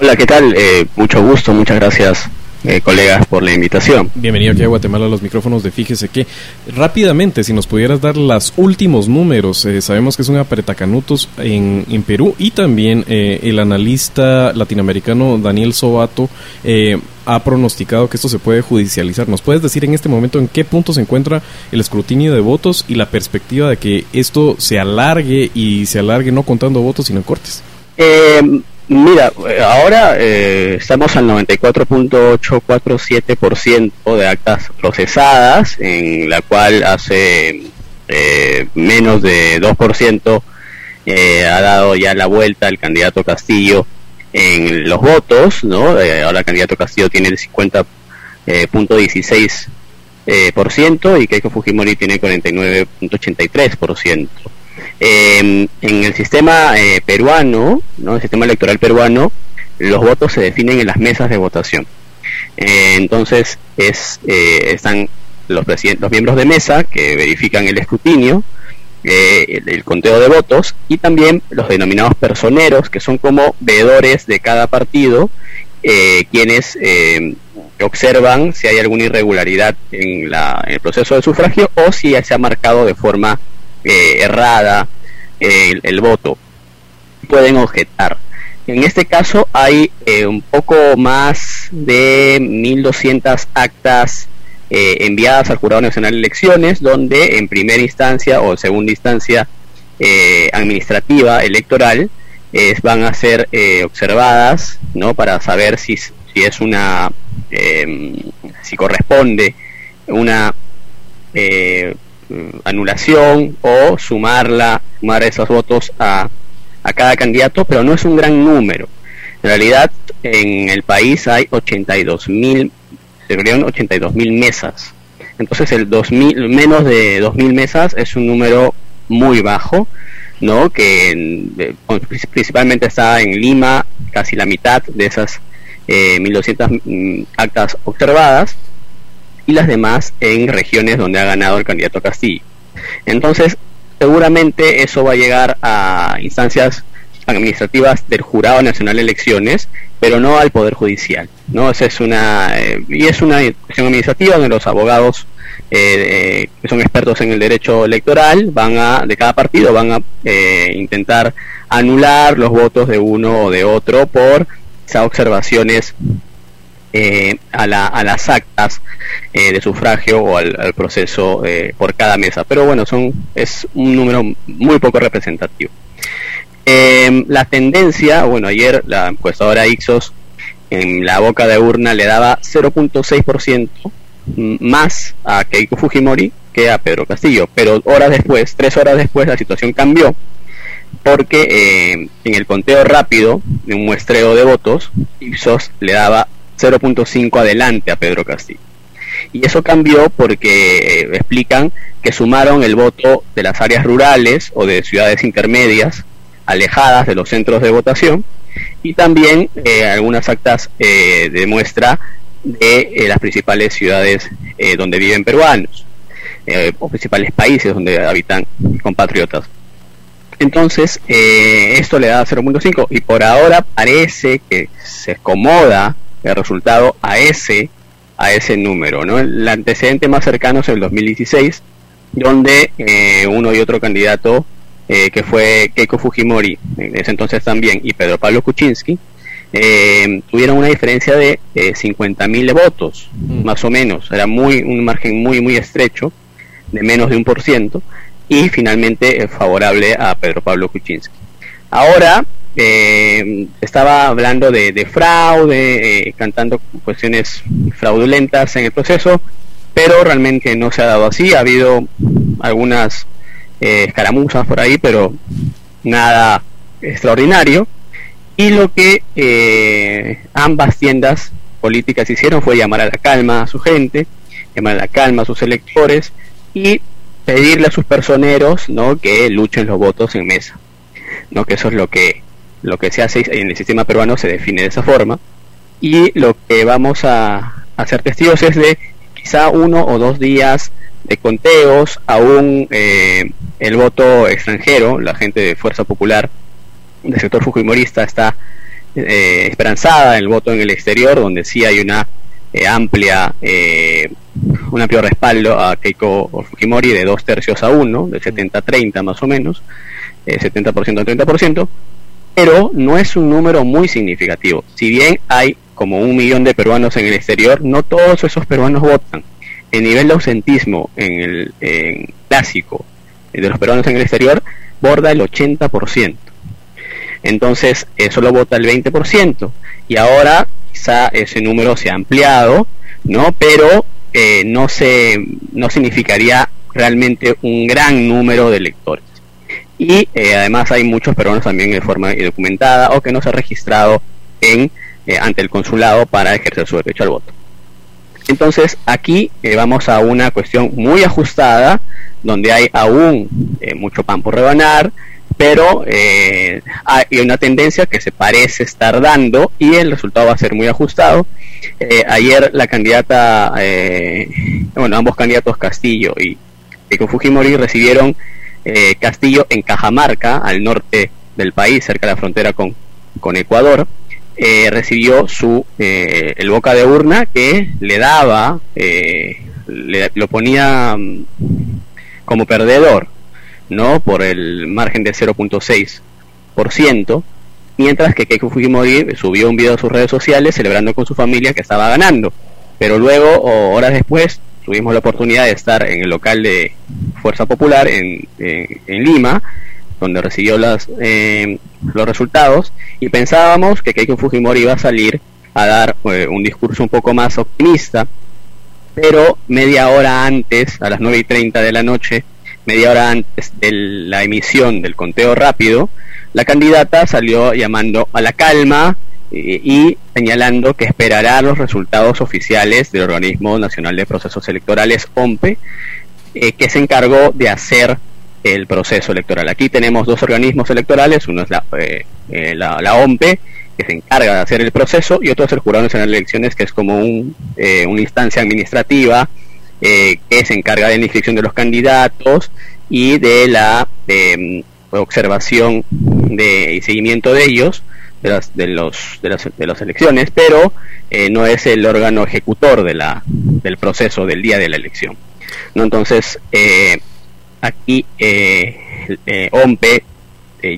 Speaker 8: Hola, ¿qué tal? Eh, mucho gusto, muchas gracias eh, colegas por la invitación.
Speaker 4: Bienvenido aquí a Guatemala a los micrófonos de Fíjese que rápidamente, si nos pudieras dar los últimos números, eh, sabemos que es un apretacanutos en, en Perú y también eh, el analista latinoamericano Daniel Sobato ha pronosticado que esto se puede judicializar. ¿Nos puedes decir en este momento en qué punto se encuentra el escrutinio de votos y la perspectiva de que esto se alargue y se alargue no contando votos sino en cortes?
Speaker 8: Eh, Mira, ahora eh, estamos al 94.847% de actas procesadas, en la cual hace eh, menos de 2% eh, ha dado ya la vuelta el candidato Castillo en los votos, ¿no? Eh, ahora el candidato Castillo tiene el 50.16% eh, por ciento y Keiko Fujimori tiene 49.83%. Eh, en el sistema eh, peruano, ¿no? el sistema electoral peruano, los votos se definen en las mesas de votación. Eh, entonces es, eh, están los, los miembros de mesa que verifican el escrutinio, el, conteo de votos y también los denominados personeros, que son como veedores de cada partido, quienes eh, observan si hay alguna irregularidad en, la, en, el proceso de sufragio o si se ha marcado de forma eh, errada el, el, voto. Pueden objetar. En este caso hay eh, un poco más de 1.200 actas eh, enviadas al Jurado Nacional de Elecciones, donde en primera instancia o segunda instancia eh, administrativa electoral van a ser observadas, ¿no? Para saber si, si es una, em, si corresponde una anulación o sumarla, sumar esos votos a, a cada candidato, pero no es un gran número. En realidad, en el país hay 82 mil, se crearon 82 mil mesas. Entonces, el 2000, menos de 2 mil mesas es un número muy bajo, ¿no? Que eh, principalmente está en Lima, casi la mitad de esas eh, 1.200 mm, actas observadas, y las demás en regiones donde ha ganado el candidato Castillo. Entonces, seguramente eso va a llegar a instancias administrativas del Jurado Nacional de Elecciones, pero no al Poder Judicial. ¿no? Esa es una, eh, y es una cuestión administrativa donde los abogados eh, eh, que son expertos en el derecho electoral van a, de cada partido, van a intentar anular los votos de uno o de otro por esas observaciones eh, a, la, a, las actas eh, de sufragio o al, proceso eh, por cada mesa. Pero bueno, son es un número muy poco representativo. la tendencia, bueno, ayer la encuestadora Ixos en la boca de urna le daba 0.6% más a Keiko Fujimori que a Pedro Castillo, pero horas después, tres horas después, la situación cambió porque eh, en el conteo rápido de un muestreo de votos, Ipsos le daba 0.5 adelante a Pedro Castillo. Y eso cambió porque eh, explican que sumaron el voto de las áreas rurales o de ciudades intermedias alejadas de los centros de votación y también eh, algunas actas eh, de muestra de eh, las principales ciudades donde viven peruanos o principales países donde habitan compatriotas. Entonces, esto le da 0.5 y por ahora parece que se acomoda el resultado a ese a ese número, ¿no? El antecedente más cercano es el 2016, donde eh, uno y otro candidato, eh, que fue Keiko Fujimori, en ese entonces también, y Pedro Pablo Kuczynski, eh, tuvieron una diferencia de eh, 50.000 votos, mm. más o menos. Era muy un margen muy, muy estrecho, de menos de un por ciento, y finalmente favorable a Pedro Pablo Kuczynski. Ahora, eh, estaba hablando de, de fraude, eh, cantando cuestiones fraudulentas en el proceso, pero realmente no se ha dado así. Ha habido algunas eh, escaramuzas por ahí, pero nada extraordinario. Y lo que eh, ambas tiendas políticas hicieron fue llamar a la calma a su gente, llamar a la calma a sus electores y pedirle a sus personeros ¿no? que luchen los votos en mesa. ¿no? que eso es lo que lo que se hace en el sistema peruano se define de esa forma. Y lo que vamos a hacer testigos es de quizá uno o dos días de conteos, aún eh, el voto extranjero, la gente de Fuerza Popular del sector fujimorista está eh, esperanzada en el voto en el exterior, donde sí hay una eh, amplia, eh, un amplio respaldo a Keiko Fujimori de dos tercios a uno, de 70-30 más o menos, 70% a 30%, pero no es un número muy significativo. Si bien hay como un millón de peruanos en el exterior, no todos esos peruanos votan. El nivel de ausentismo en el clásico de los peruanos en el exterior borda el 80%. Entonces, solo vota el 20%. Y ahora quizá ese número se ha ampliado, ¿no? Pero eh, no, se, no significaría realmente un gran número de electores. Y eh, además hay muchos peruanos también de forma documentada o que no se ha registrado en, eh, ante el consulado para ejercer su derecho al voto. Entonces aquí vamos a una cuestión muy ajustada, donde hay aún mucho pan por rebanar, pero eh, hay una tendencia que se parece estar dando y el resultado va a ser muy ajustado. Eh, ayer la candidata, eh, bueno, ambos candidatos Castillo y Keiko Fujimori recibieron eh, Castillo en Cajamarca, al norte del país, cerca de la frontera con, con Ecuador. recibió su el boca de urna que le daba, le, lo ponía mm, como perdedor ¿no? Por el margen de 0.6%, mientras que Keiko Fujimori subió un video a sus redes sociales celebrando con su familia que estaba ganando. Pero luego, horas después, tuvimos la oportunidad de estar en el local de Fuerza Popular en, Lima, donde recibió las, eh, los resultados, y pensábamos que Keiko Fujimori iba a salir a dar eh, un discurso un poco más optimista, pero media hora antes, a las 9 y 30 de la noche, media hora antes de la emisión del conteo rápido, la candidata salió llamando a la calma y señalando que esperará los resultados oficiales del Organismo Nacional de Procesos Electorales, OMPE, eh, que se encargó de hacer el proceso electoral. Aquí tenemos dos organismos electorales, uno es la, eh, la, OMPE, que se encarga de hacer el proceso, y otro es el Jurado Nacional de Elecciones, que es como un, una instancia administrativa eh, que se encarga de la inscripción de los candidatos y de la observación de, y seguimiento de ellos, de las, los, de las, de las elecciones, pero eh, no es el órgano ejecutor de la, del proceso del día de la elección. ¿no? Entonces, eh, aquí OMPE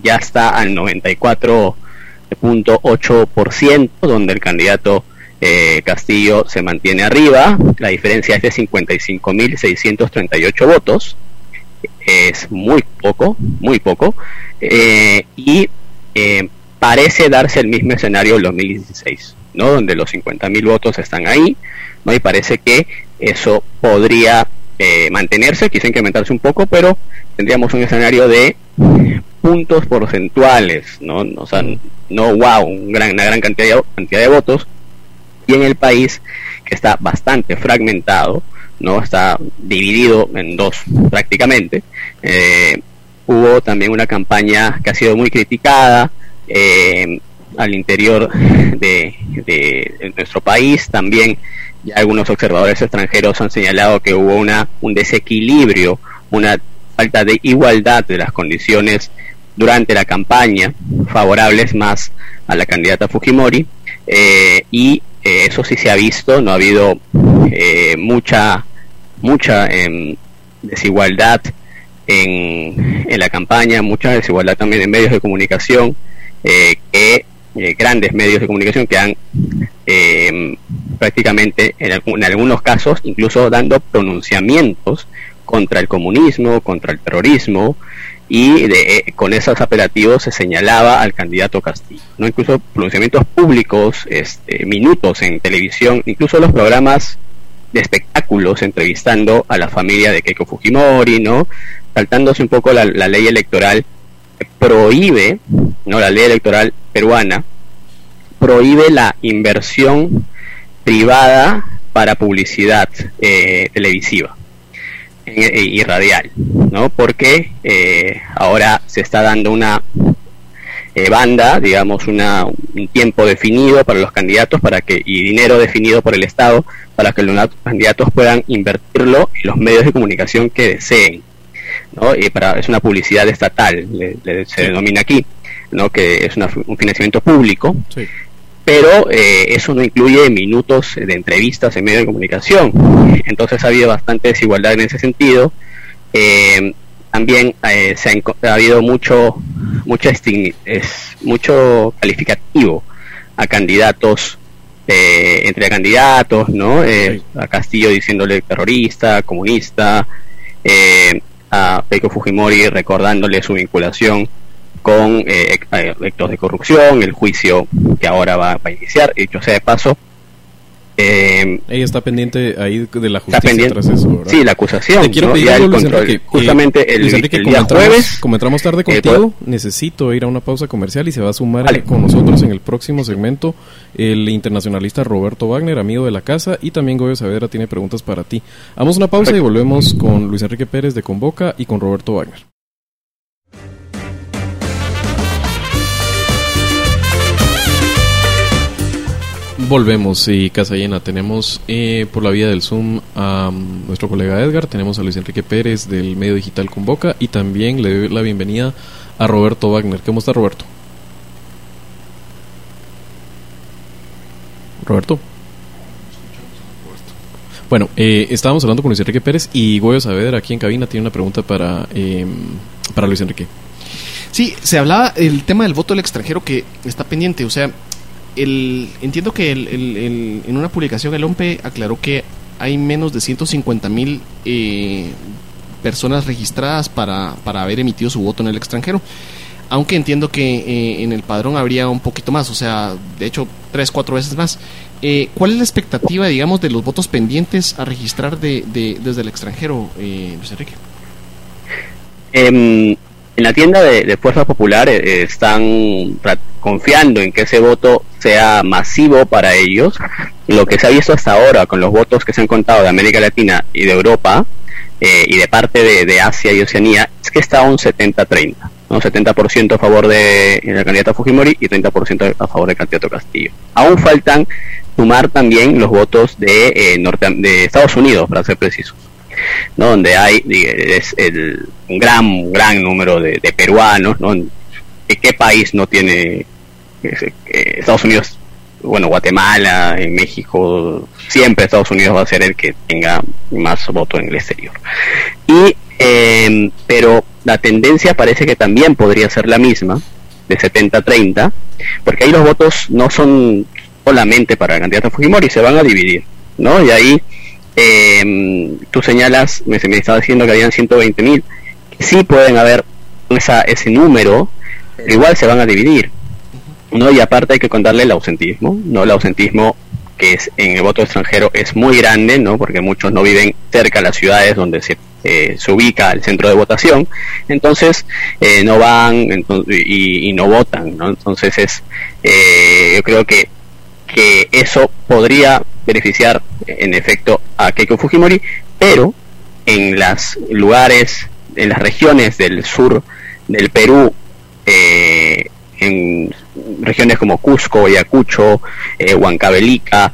Speaker 8: ya está al 94.8%, donde el candidato eh, Castillo se mantiene arriba, la diferencia es de 55.638 votos, es muy poco, muy poco, eh, y eh, parece darse el mismo escenario en 2016, ¿no? donde los 50.000 votos están ahí, ¿no? y parece que eso podría mantenerse, quizá incrementarse un poco, pero tendríamos un escenario de puntos porcentuales, ¿no? O sea, no wow, una gran cantidad cantidad de votos, y en el país que está bastante fragmentado, no está dividido en dos prácticamente. Eh, hubo también una campaña que ha sido muy criticada eh, al interior de, nuestro país. También ya algunos observadores extranjeros han señalado que hubo una, un desequilibrio, una falta de igualdad de las condiciones durante la campaña, favorables más a la candidata Fujimori, eh, y eh, eso sí se ha visto, no ha habido eh, mucha, mucha em, desigualdad en, en, la campaña, mucha desigualdad también en medios de comunicación, que grandes medios de comunicación que han em, prácticamente en, en, algunos casos incluso dando pronunciamientos contra el comunismo, contra el terrorismo, y de, eh, con esos apelativos se señalaba al candidato Castillo, no incluso pronunciamientos públicos, este, minutos en televisión, incluso los programas de espectáculos entrevistando a la familia de Keiko Fujimori, no, saltándose un poco la, ley electoral prohíbe, no, la ley electoral peruana prohíbe la inversión privada para publicidad eh, televisiva y radial, ¿no? Porque eh, ahora se está dando una eh, banda, digamos, una, un tiempo definido para los candidatos para que y dinero definido por el Estado para que los candidatos puedan invertirlo en los medios de comunicación que deseen, ¿no? Y para es una publicidad estatal, se denomina aquí, ¿no? Que es un financiamiento público. pero eh, eso no incluye minutos de entrevistas en medio de comunicación. Entonces ha habido bastante desigualdad en ese sentido. Eh, también eh, se ha, habido mucho, mucho, es, mucho calificativo a candidatos, entre candidatos, ¿no? A Castillo diciéndole terrorista, comunista, a Peiko Fujimori recordándole su vinculación con eh, actos de corrupción, el juicio que ahora va, a iniciar, dicho sea de paso.
Speaker 4: Eh, Ella está pendiente ahí de la justicia
Speaker 8: tras eso, Sí, la acusación.
Speaker 4: Te quiero pedir algo, Luis Enrique. Justamente el, día jueves. Como entramos tarde eh, contigo, necesito ir a una pausa comercial y se va a sumar con nosotros en el próximo segmento el internacionalista Roberto Wagner, amigo de la casa, y también Goyo Saavedra tiene preguntas para ti. Vamos una pausa y volvemos con Luis Enrique Pérez de Convoca y con Roberto Wagner. Volvemos y casa llena. Tenemos eh, por la vía del Zoom a nuestro colega Edgar, tenemos a Luis Enrique Pérez del medio digital Convoca y también le doy la bienvenida a Roberto Wagner. ¿Cómo está Roberto? Roberto. Bueno, eh, estábamos hablando con Luis Enrique Pérez y Goyo Saavedra aquí en cabina tiene una pregunta para, em, para Luis Enrique.
Speaker 5: Sí, se hablaba el tema del voto del extranjero que está pendiente. O sea, entiendo que en una publicación el OMPE aclaró que hay menos de 150 mil eh, personas registradas para, haber emitido su voto en el extranjero. Aunque entiendo que eh, en el padrón habría un poquito más, o sea, de hecho, tres, cuatro veces más. Eh, ¿Cuál es la expectativa, digamos, de los votos pendientes a registrar de, desde el extranjero, Luis Enrique?
Speaker 8: En la tienda de, Fuerza Popular eh, están confiando en que ese voto sea masivo para ellos. Lo que se ha visto hasta ahora con los votos que se han contado de América Latina y de Europa eh, y de parte de, Asia y Oceanía es que está un 70-30. ¿no? 70% a favor de la candidata Fujimori y 30% a favor del candidato Castillo. Aún faltan sumar también los votos de, eh, norte, de Estados Unidos, para ser precisos. ¿No? donde hay es el, un gran, gran número de, peruanos. ¿no? ¿Qué país no tiene eh, Estados Unidos? Bueno, Guatemala, en México, siempre Estados Unidos va a ser el que tenga más votos en el exterior. Y, em, pero la tendencia parece que también podría ser la misma, de 70-30, porque ahí los votos no son solamente para el candidato Fujimori, se van a dividir, ¿no? Y ahí eh, tú señalas, me, me estaba diciendo que habían 120 mil, sí pueden haber ese número, pero igual se van a dividir. ¿no? Y aparte hay que contarle el ausentismo, ¿no? El ausentismo que es en el voto extranjero es muy grande, ¿no? Porque muchos no viven cerca de las ciudades donde se, eh, se ubica el centro de votación, entonces eh, no van y, no votan, ¿no? Entonces es, eh, yo creo que que eso podría beneficiar en efecto a Keiko Fujimori, pero en los lugares, en las regiones del sur del Perú, eh, en regiones como Cusco, Ayacucho, eh, Huancavelica,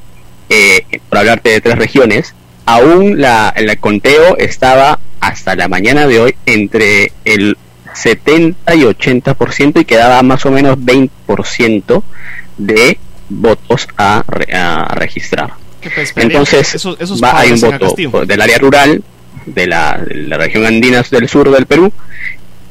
Speaker 8: eh, por hablarte de tres regiones, aún la, el conteo estaba hasta la mañana de hoy entre el 70 y 80% y quedaba más o menos 20% de votos a, a registrar. Entonces, va, hay un voto del área rural, de la, región andina del sur del Perú,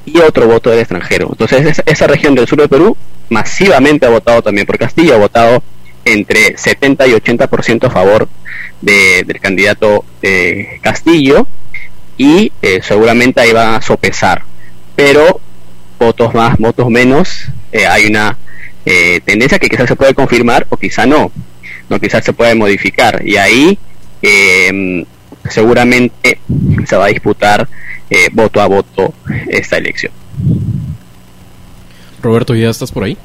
Speaker 8: y otro voto del extranjero. Entonces, esa, región del sur del Perú masivamente ha votado también por Castillo, ha votado entre 70 y 80% a favor de, del candidato eh, Castillo, y eh, seguramente ahí va a sopesar. Pero votos más, votos menos, eh, hay una eh, tendencia que quizás se puede confirmar o quizá no, no quizás se puede modificar y ahí em, seguramente se va a disputar eh, voto a voto esta elección.
Speaker 4: Roberto, ¿ya estás por ahí?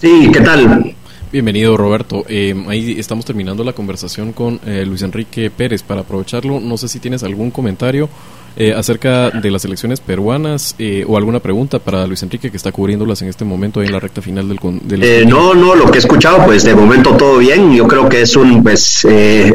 Speaker 9: Sí, ¿qué tal?
Speaker 4: Bienvenido Roberto. Em, ahí estamos terminando la conversación con eh, Luis Enrique Pérez. Para aprovecharlo, no sé si tienes algún comentario eh, acerca de las elecciones peruanas eh, o alguna pregunta para Luis Enrique que está cubriéndolas en este momento en la recta final del... del
Speaker 9: eh, no, no, lo que he escuchado pues de momento todo bien. Yo creo que es un, pues,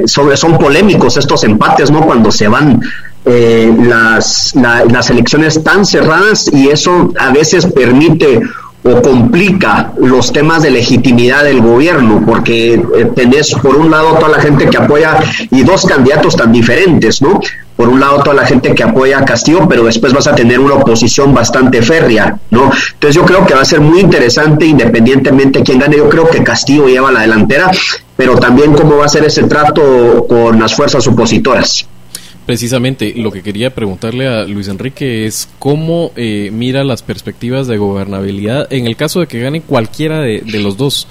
Speaker 9: sobre, son polémicos estos empates, ¿no? Cuando se van las, las elecciones tan cerradas y eso a veces permite o complica los temas de legitimidad del gobierno, porque eh, tenés por un lado toda la gente que apoya y dos candidatos tan diferentes, ¿no? Por un lado toda la gente que apoya a Castillo, pero después vas a tener una oposición bastante férrea, ¿no? Entonces yo creo que va a ser muy interesante independientemente de quién gane, yo creo que Castillo lleva la delantera, pero también cómo va a ser ese trato con las fuerzas opositoras.
Speaker 4: Precisamente, lo que quería preguntarle a Luis Enrique es cómo eh, mira las perspectivas de gobernabilidad en el caso de que gane cualquiera de, los dos.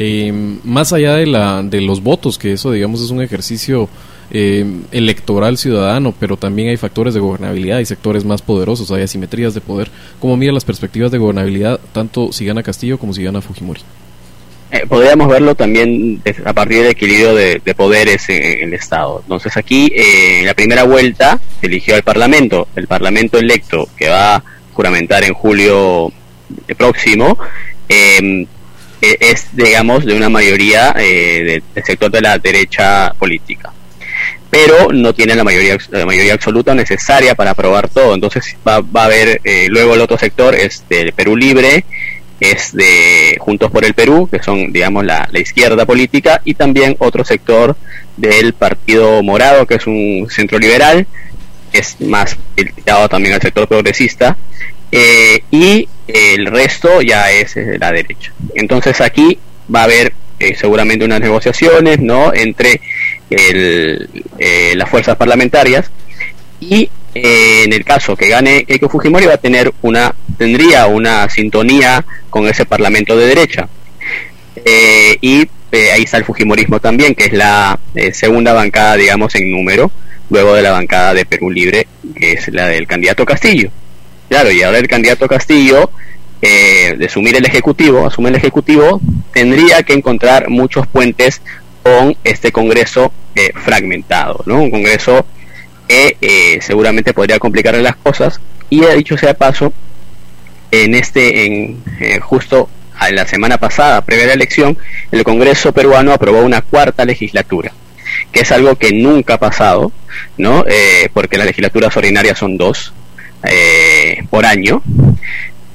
Speaker 4: Eh, más allá de, la, de los votos, que eso digamos es un ejercicio eh, electoral ciudadano, pero también hay factores de gobernabilidad, hay sectores más poderosos, hay asimetrías de poder. ¿Cómo mira las perspectivas de gobernabilidad tanto si gana Castillo como si gana Fujimori?
Speaker 8: Eh, podríamos verlo también a partir del equilibrio de, poderes en, el Estado. Entonces aquí, eh, en la primera vuelta, se eligió al Parlamento. El Parlamento electo, que va a juramentar en julio próximo, em, e, es, digamos, de una mayoría eh, del sector de la derecha política. Pero no tiene la mayoría, la mayoría absoluta necesaria para aprobar todo. Entonces va, va a haber, luego el otro sector es del Perú Libre, es de Juntos por el Perú, que son, digamos, la, izquierda política, y también otro sector del Partido Morado, que es un centro liberal, es más criticado también al sector progresista, eh, y el resto ya es la derecha. Entonces aquí va a haber eh, seguramente unas negociaciones, ¿no?, entre el, eh, las fuerzas parlamentarias y eh, en el caso que gane Keiko Fujimori va a tener una tendría una sintonía con ese parlamento de derecha. Eh, y eh, ahí está el Fujimorismo también que es la segunda bancada digamos en número luego de la bancada de Perú Libre que es la del candidato Castillo. Claro y ahora el candidato Castillo de asumir el ejecutivo asume el ejecutivo tendría que encontrar muchos puentes con este Congreso fragmentado no un Congreso que eh, seguramente podría complicarle las cosas. Y ha dicho sea paso, en este, en eh, justo a la semana pasada, previa a la elección, el Congreso peruano aprobó una cuarta legislatura, que es algo que nunca ha pasado, ¿no? Eh, porque las legislaturas ordinarias son dos por año.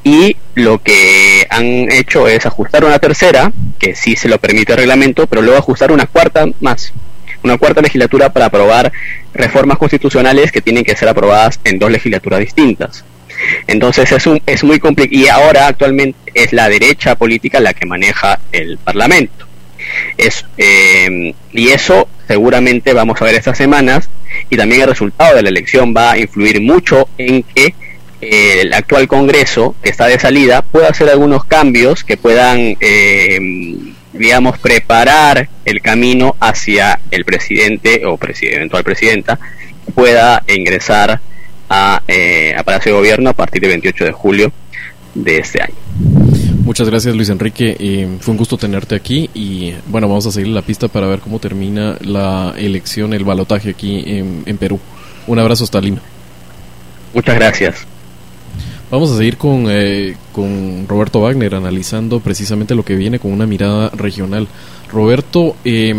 Speaker 8: Y lo que han hecho es ajustar una tercera, que sí se lo permite el reglamento, pero luego ajustar una cuarta más una cuarta legislatura para aprobar reformas constitucionales que tienen que ser aprobadas en dos legislaturas distintas. Entonces es, un, es muy complicado y ahora actualmente es la derecha política la que maneja el Parlamento. Es, eh, y eso seguramente vamos a ver estas semanas y también el resultado de la elección va a influir mucho en que eh, el actual Congreso, que está de salida, pueda hacer algunos cambios que puedan eh, digamos, preparar el camino hacia el presidente o eventual presidenta pueda ingresar a, eh, a Palacio de Gobierno a partir del 28 de julio de este año.
Speaker 4: Muchas gracias Luis Enrique, eh, fue un gusto tenerte aquí y bueno, vamos a seguir la pista para ver cómo termina la elección, el balotaje aquí en, en Perú. Un abrazo hasta Lima.
Speaker 8: Muchas gracias.
Speaker 4: Vamos a seguir con, eh, con Roberto Wagner analizando precisamente lo que viene con una mirada regional. Roberto, eh,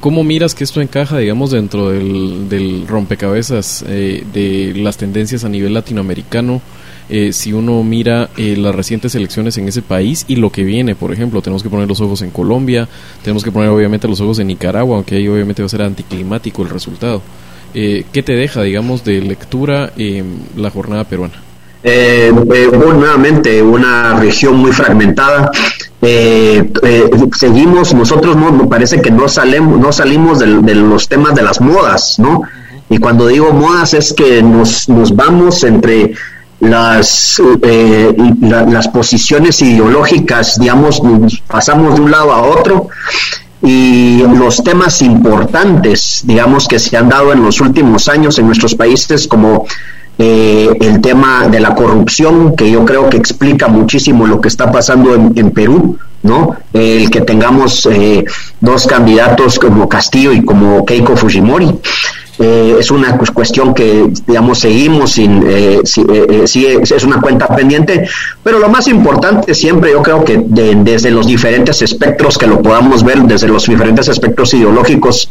Speaker 4: ¿cómo miras que esto encaja, digamos, dentro del, rompecabezas eh, de las tendencias a nivel latinoamericano? Eh, si uno mira eh, las recientes elecciones en ese país y lo que viene, por ejemplo, tenemos que poner los ojos en Colombia, tenemos que poner obviamente los ojos en Nicaragua, aunque ahí obviamente va a ser anticlimático el resultado. Eh, ¿Qué te deja, digamos, de lectura la jornada peruana?
Speaker 9: Eh, eh nuevamente una región muy fragmentada. Eh, eh, seguimos, nosotros no, parece que no salimos, no salimos de, los temas de las modas, ¿no? Y cuando digo modas es que nos, nos vamos entre las, las posiciones ideológicas, digamos, pasamos de un lado a otro y los temas importantes, digamos, que se han dado en los últimos años en nuestros países como eh, el tema de la corrupción, que yo creo que explica muchísimo lo que está pasando en, Perú, ¿no? el que tengamos eh, dos candidatos como Castillo y como Keiko Fujimori. Eh, es una cuestión que, digamos, seguimos sin, sí, es una cuenta pendiente, pero lo más importante siempre yo creo que desde los diferentes espectros que lo podamos ver, desde los diferentes espectros ideológicos,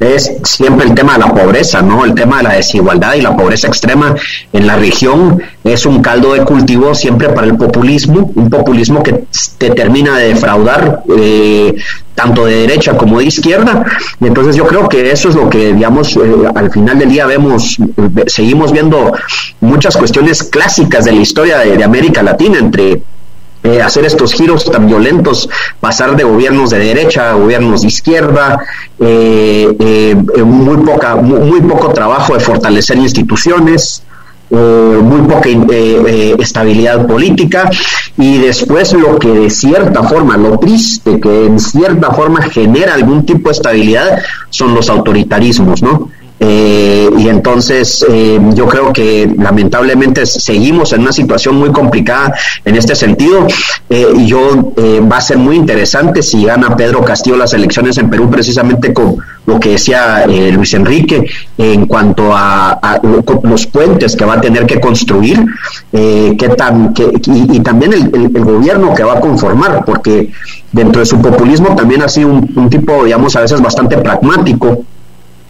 Speaker 9: es siempre el tema de la pobreza, ¿no? El tema de la desigualdad y la pobreza extrema en la región es un caldo de cultivo siempre para el populismo, un populismo que te termina de defraudar eh, tanto de derecha como de izquierda. Entonces yo creo que eso es lo que, digamos, eh, al final del día vemos, seguimos viendo muchas cuestiones clásicas de la historia de América Latina entre eh, hacer estos giros tan violentos, pasar de gobiernos de derecha a gobiernos de izquierda, eh, eh, muy, poca, muy, poco trabajo de fortalecer instituciones, muy poca estabilidad política y después lo que de cierta forma, lo triste que en cierta forma genera algún tipo de estabilidad son los autoritarismos, ¿no? Eh, y entonces eh, yo creo que lamentablemente seguimos en una situación muy complicada en este sentido. Eh, y yo va a ser muy interesante si gana Pedro Castillo las elecciones en Perú precisamente con lo que decía Luis Enrique en cuanto a, los puentes que va a tener que construir qué tan, y, también el, gobierno que va a conformar, porque dentro de su populismo también ha sido un tipo, digamos, a veces bastante pragmático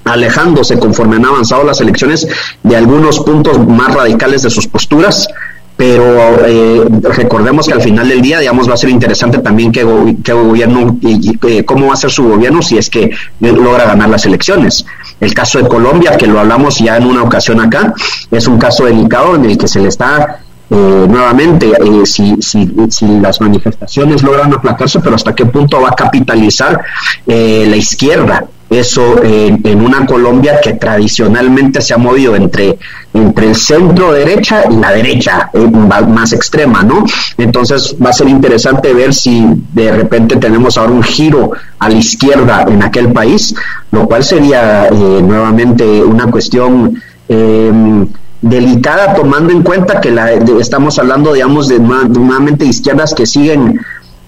Speaker 9: alejándose conforme han avanzado las elecciones de algunos puntos más radicales de sus posturas, pero eh, recordemos que al final del día, digamos, va a ser interesante también qué, gobierno y, eh, cómo va a ser su gobierno si es que logra ganar las elecciones. El caso de Colombia, que lo hablamos ya en una ocasión acá, es un caso delicado en el que se le está eh, nuevamente, si, si, si, las manifestaciones logran aplacarse, pero hasta qué punto va a capitalizar la izquierda eso en una Colombia que tradicionalmente se ha movido entre, entre el centro derecha y la derecha eh, más extrema, ¿no? Entonces va a ser interesante ver si de repente tenemos ahora un giro a la izquierda en aquel país, lo cual sería eh, nuevamente una cuestión em, delicada tomando en cuenta que la, estamos hablando, digamos, de nuevamente izquierdas que siguen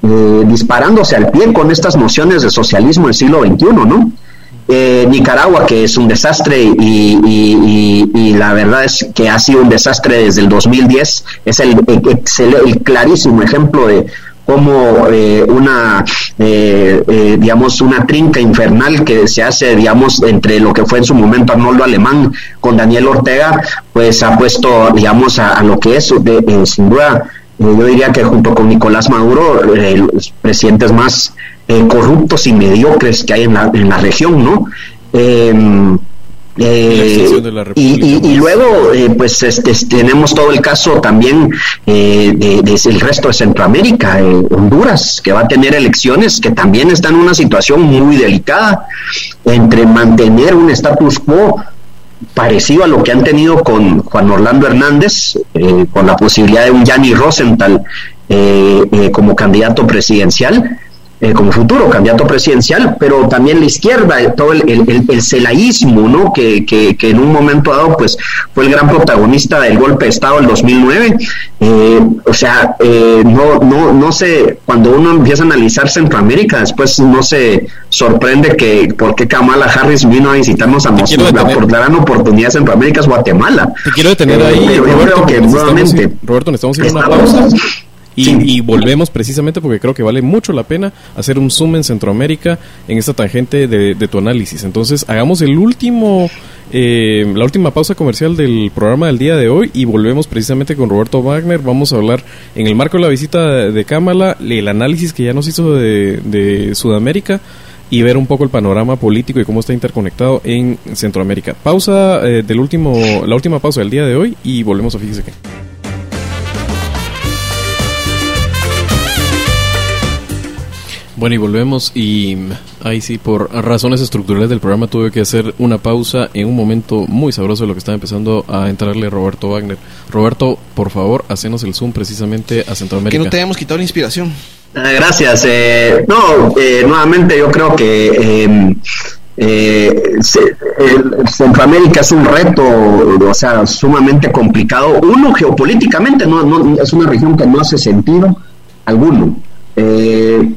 Speaker 9: eh, disparándose al pie con estas nociones de socialismo del siglo XXI, ¿no? Eh, Nicaragua, que es un desastre y, la verdad es que ha sido un desastre desde el 2010, es el, el, clarísimo ejemplo de cómo eh, una, eh, digamos, una trinca infernal que se hace, digamos, entre lo que fue en su momento Arnoldo Alemán con Daniel Ortega, pues ha puesto, digamos, a, lo que es, sin duda, yo diría que junto con Nicolás Maduro, los presidentes más eh, corruptos y mediocres que hay en la, en la región, ¿no? Eh, y, luego, eh, pues este, tenemos todo el caso también eh, del resto de Centroamérica, Honduras, que va a tener elecciones que también está en una situación muy delicada entre mantener un status quo parecido a lo que han tenido con Juan Orlando Hernández, con la posibilidad de un Gianni Rosenthal como candidato presidencial, eh, como futuro candidato presidencial, pero también la izquierda, eh, todo el, el, el celaísmo, ¿no? Que, que, en un momento dado, pues, fue el gran protagonista del golpe de Estado del 2009. Eh, o sea, no, no, no sé, cuando uno empieza a analizar Centroamérica, después no se sorprende que por qué Kamala Harris vino a visitarnos a Moscú. La, por la gran oportunidad de Centroamérica es Guatemala.
Speaker 4: Te quiero detener ahí, Roberto, que nuevamente. Roberto, necesitamos ir a una pausa. Y, volvemos precisamente porque creo que vale mucho la pena hacer un zoom en Centroamérica en esta tangente de, tu análisis. Entonces, hagamos el último, eh, la última pausa comercial del programa del día de hoy y volvemos precisamente con Roberto Wagner. Vamos a hablar en el marco de la visita de, Cámara, el análisis que ya nos hizo de, Sudamérica y ver un poco el panorama político y cómo está interconectado en Centroamérica. Pausa eh, del último, la última pausa del día de hoy y volvemos a fíjese que. Bueno, y volvemos y ahí sí, por razones estructurales del programa tuve que hacer una pausa en un momento muy sabroso de lo que estaba empezando a entrarle Roberto Wagner. Roberto, por favor, hacenos el zoom precisamente a Centroamérica.
Speaker 5: Que no te hayamos quitado la inspiración.
Speaker 9: Ah, gracias. Eh, no, eh, nuevamente yo creo que em, eh, Centroamérica es un reto, o sea, sumamente complicado. Uno, geopolíticamente, no, no es una región que no hace sentido alguno eh,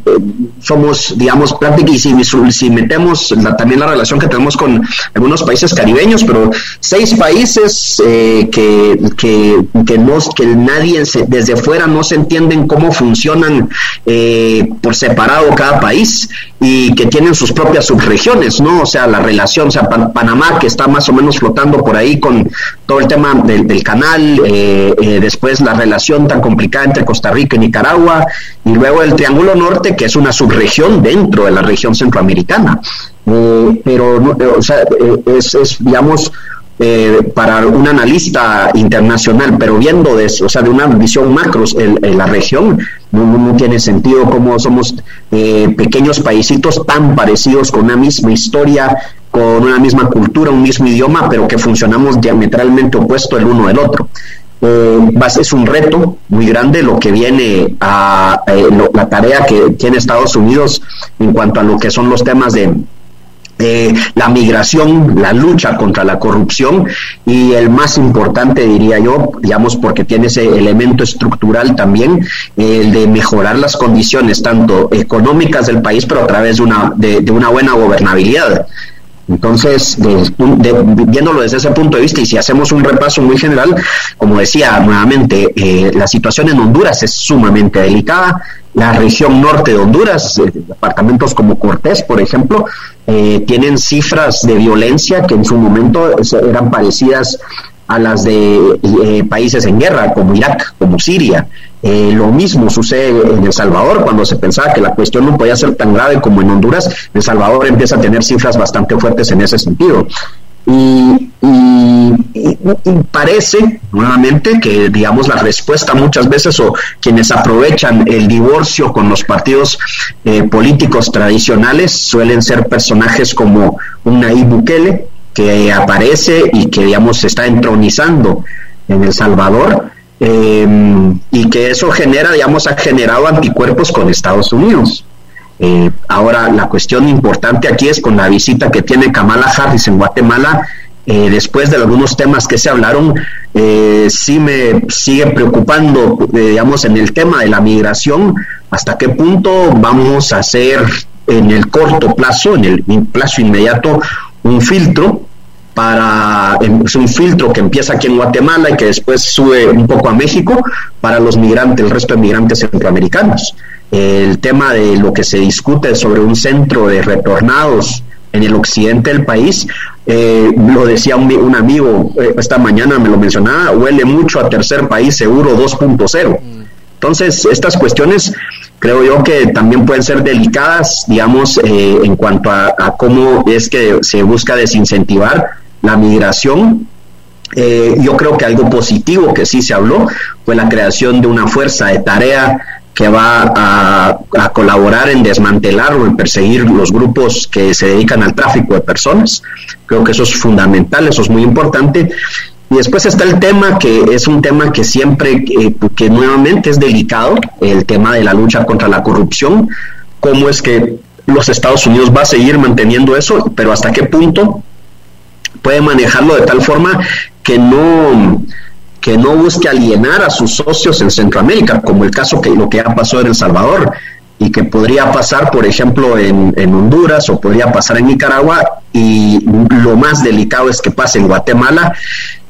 Speaker 9: somos, digamos, prácticamente, y si, metemos también la relación que tenemos con algunos países caribeños, pero seis países eh, que, que, que, que nadie desde fuera no se entienden cómo funcionan eh, por separado cada país y que tienen sus propias subregiones, ¿no? O sea, la relación, o sea, Panamá que está más o menos flotando por ahí con todo el tema del, canal, eh, eh, después la relación tan complicada entre Costa Rica y Nicaragua, y luego el Triángulo Norte, que es una subregión dentro de la región centroamericana. Eh, pero, o sea, es, es, digamos, eh, para un analista internacional, pero viendo de o sea, de una visión macro en, la región, no, tiene sentido cómo somos eh, pequeños paisitos tan parecidos con una misma historia, con una misma cultura, un mismo idioma, pero que funcionamos diametralmente opuesto el uno del otro. Eh, es un reto muy grande lo que viene a la tarea que tiene Estados Unidos en cuanto a lo que son los temas de eh, la migración, la lucha contra la corrupción y el más importante, diría yo, digamos, porque tiene ese elemento estructural también, el de mejorar las condiciones tanto económicas del país, pero a través de una, de, una buena gobernabilidad. Entonces, viéndolo desde ese punto de vista, y si hacemos un repaso muy general, como decía nuevamente, eh, la situación en Honduras es sumamente delicada la región norte de Honduras, eh, departamentos como Cortés, por ejemplo, eh, tienen cifras de violencia que en su momento eran parecidas a las de eh, países en guerra, como Irak, como Siria. Lo mismo sucede en El Salvador, cuando se pensaba que la cuestión no podía ser tan grave como en Honduras, El Salvador empieza a tener cifras bastante fuertes en ese sentido. Y, parece nuevamente que digamos la respuesta muchas veces o quienes aprovechan el divorcio con los partidos eh, políticos tradicionales suelen ser personajes como un Nayib Bukele que aparece y que digamos se está entronizando en El Salvador eh, y que eso genera digamos ha generado anticuerpos con Estados Unidos. Eh, ahora, la cuestión importante aquí es con la visita que tiene Kamala Harris en Guatemala, eh, después de algunos temas que se hablaron, eh, sí me sigue preocupando, digamos, en el tema de la migración, hasta qué punto vamos a hacer en el corto plazo, en el plazo inmediato, un filtro para es un filtro que empieza aquí en Guatemala y que después sube un poco a México para los migrantes, el resto de migrantes centroamericanos el tema de lo que se discute sobre un centro de retornados en el occidente del país, eh, lo decía un, amigo eh, esta mañana, me lo mencionaba, huele mucho a tercer país seguro 2.0. Entonces, estas cuestiones creo yo que también pueden ser delicadas, digamos, eh, en cuanto a, cómo es que se busca desincentivar la migración. yo creo que algo positivo que sí se habló fue la creación de una fuerza de tarea que va a, colaborar en desmantelar o en perseguir los grupos que se dedican al tráfico de personas. Creo que eso es fundamental, eso es muy importante. Y después está el tema que es un tema que siempre, que nuevamente es delicado, el tema de la lucha contra la corrupción, cómo es que los Estados Unidos va a seguir manteniendo eso, pero hasta qué punto puede manejarlo de tal forma que no que no busque alienar a sus socios en Centroamérica, como el caso que lo que ha pasado en El Salvador y que podría pasar, por ejemplo, en, Honduras o podría pasar en Nicaragua y lo más delicado es que pase en Guatemala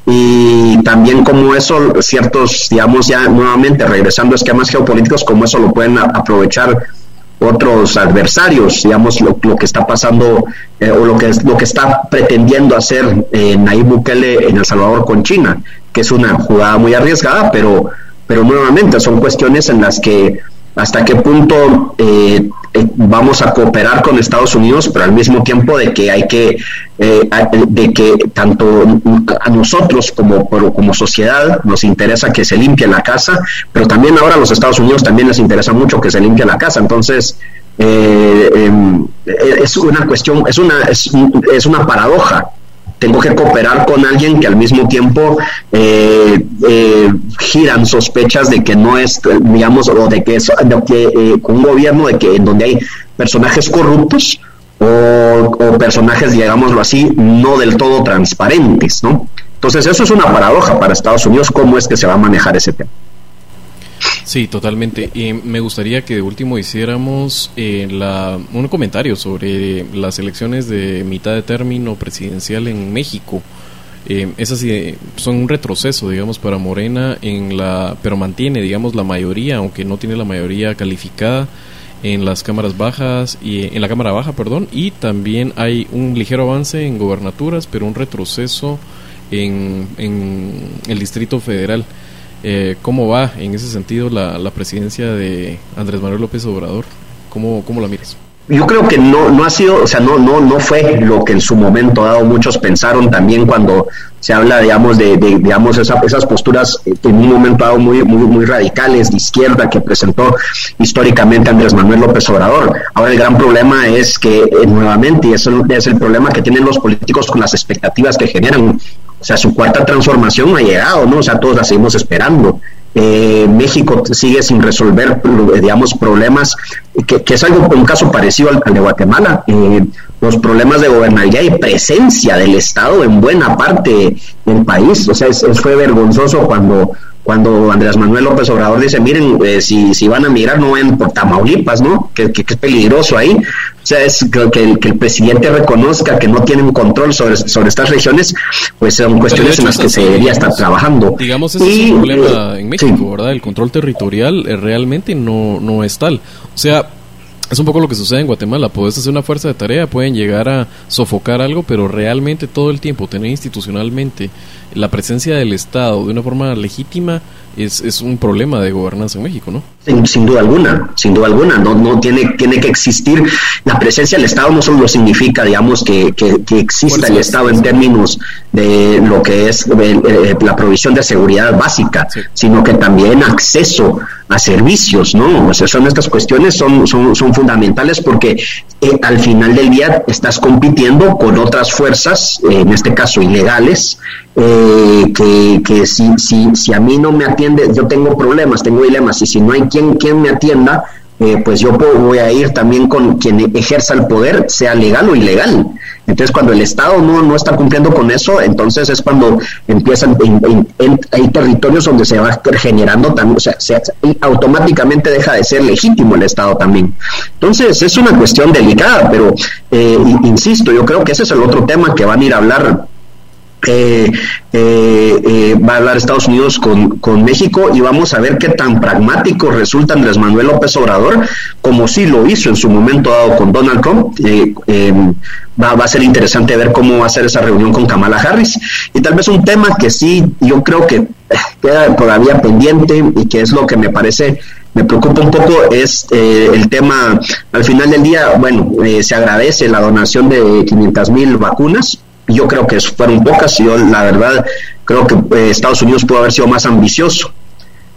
Speaker 9: y también como eso, ciertos, digamos ya nuevamente regresando a esquemas geopolíticos, como eso lo pueden aprovechar otros adversarios, digamos lo, que está pasando eh, o lo que, lo que está pretendiendo hacer eh, Nayib Bukele en El Salvador con China que es una jugada muy arriesgada, pero, pero nuevamente son cuestiones en las que hasta qué punto eh, eh, vamos a cooperar con Estados Unidos, pero al mismo tiempo de que hay que, eh, de que tanto a nosotros como, como sociedad nos interesa que se limpie la casa, pero también ahora a los Estados Unidos también les interesa mucho que se limpie la casa. Entonces, em, es una cuestión, es una, es una paradoja tengo que cooperar con alguien que al mismo tiempo eh, eh, giran sospechas de que no es, digamos, o de que es eh, un gobierno de que en donde hay personajes corruptos o, personajes, digámoslo así, no del todo transparentes, ¿no? Entonces eso es una paradoja para Estados Unidos, cómo es que se va a manejar ese tema.
Speaker 4: Sí, totalmente. Y me gustaría que de último hiciéramos eh, la, un comentario sobre las elecciones de mitad de término presidencial en México. Eh, esas son un retroceso, digamos, para Morena, en la, pero mantiene, digamos, la mayoría, aunque no tiene la mayoría calificada en las cámaras bajas y en la cámara baja, perdón, y también hay un ligero avance en gobernaturas, pero un retroceso en, el Distrito Federal. Eh, ¿Cómo va en ese sentido la, presidencia de Andrés Manuel López Obrador? ¿Cómo, cómo la miras?
Speaker 9: yo creo que no, no ha sido, o sea, no, no, no fue lo que en su momento dado muchos pensaron también cuando se habla, digamos, de, digamos, esas posturas en un momento dado muy, muy, muy radicales de izquierda que presentó históricamente Andrés Manuel López Obrador. Ahora el gran problema es que eh, nuevamente, y eso es el problema que tienen los políticos con las expectativas que generan. O sea, su cuarta transformación ha llegado, ¿no? O sea, todos la seguimos esperando. Eh, México sigue sin resolver, digamos, problemas, que, es algo, un caso parecido al, de Guatemala. Eh, los problemas de gobernabilidad y presencia del Estado en buena parte del país. O sea, fue vergonzoso cuando cuando Andrés Manuel López Obrador dice, miren, eh, si, si van a migrar no ven por Tamaulipas, ¿no? Que, es peligroso ahí. O sea, es que, el, que el presidente reconozca que no tienen control sobre, sobre estas regiones, pues son cuestiones en las que se debería estar trabajando.
Speaker 4: Digamos, ese es un problema en México, ¿verdad? El control territorial eh, realmente no, no es tal. O sea, es un poco lo que sucede en Guatemala. Puedes hacer una fuerza de tarea, pueden llegar a sofocar algo, pero realmente todo el tiempo tener institucionalmente la presencia del Estado de una forma legítima es, es un problema de gobernanza en México, ¿no?
Speaker 9: Sin, duda alguna, sin duda alguna, no, no tiene, tiene que existir la presencia del Estado, no solo significa, digamos, que, que, exista el Estado en términos de lo que es eh, eh, la provisión de seguridad básica, sino que también acceso a servicios, ¿no? O sea, son estas cuestiones son, son, son fundamentales porque eh, al final del día estás compitiendo con otras fuerzas, en este caso ilegales, que, que si, si, si a mí no me atiende, yo tengo problemas, tengo dilemas, y si no hay quien, quien me atienda, eh, pues yo voy a ir también con quien ejerza el poder, sea legal o ilegal. Entonces, cuando el Estado no, no está cumpliendo con eso, entonces es cuando empiezan, hay territorios donde se va generando también, o sea, automáticamente deja de ser legítimo el Estado también. Entonces, es una cuestión delicada, pero eh, insisto, yo creo que ese es el otro tema que van a ir a hablar eh, eh, va a hablar Estados Unidos con, con, México y vamos a ver qué tan pragmático resulta Andrés Manuel López Obrador, como sí lo hizo en su momento dado con Donald Trump. Eh, em, va, va, a ser interesante ver cómo va a ser esa reunión con Kamala Harris. Y tal vez un tema que sí, yo creo que queda todavía pendiente y que es lo que me parece me preocupa un poco es el tema, al final del día, bueno, se agradece la donación de 500 mil vacunas, yo creo que fueron pocas. Yo, la verdad, creo que eh, Estados Unidos pudo haber sido más ambicioso.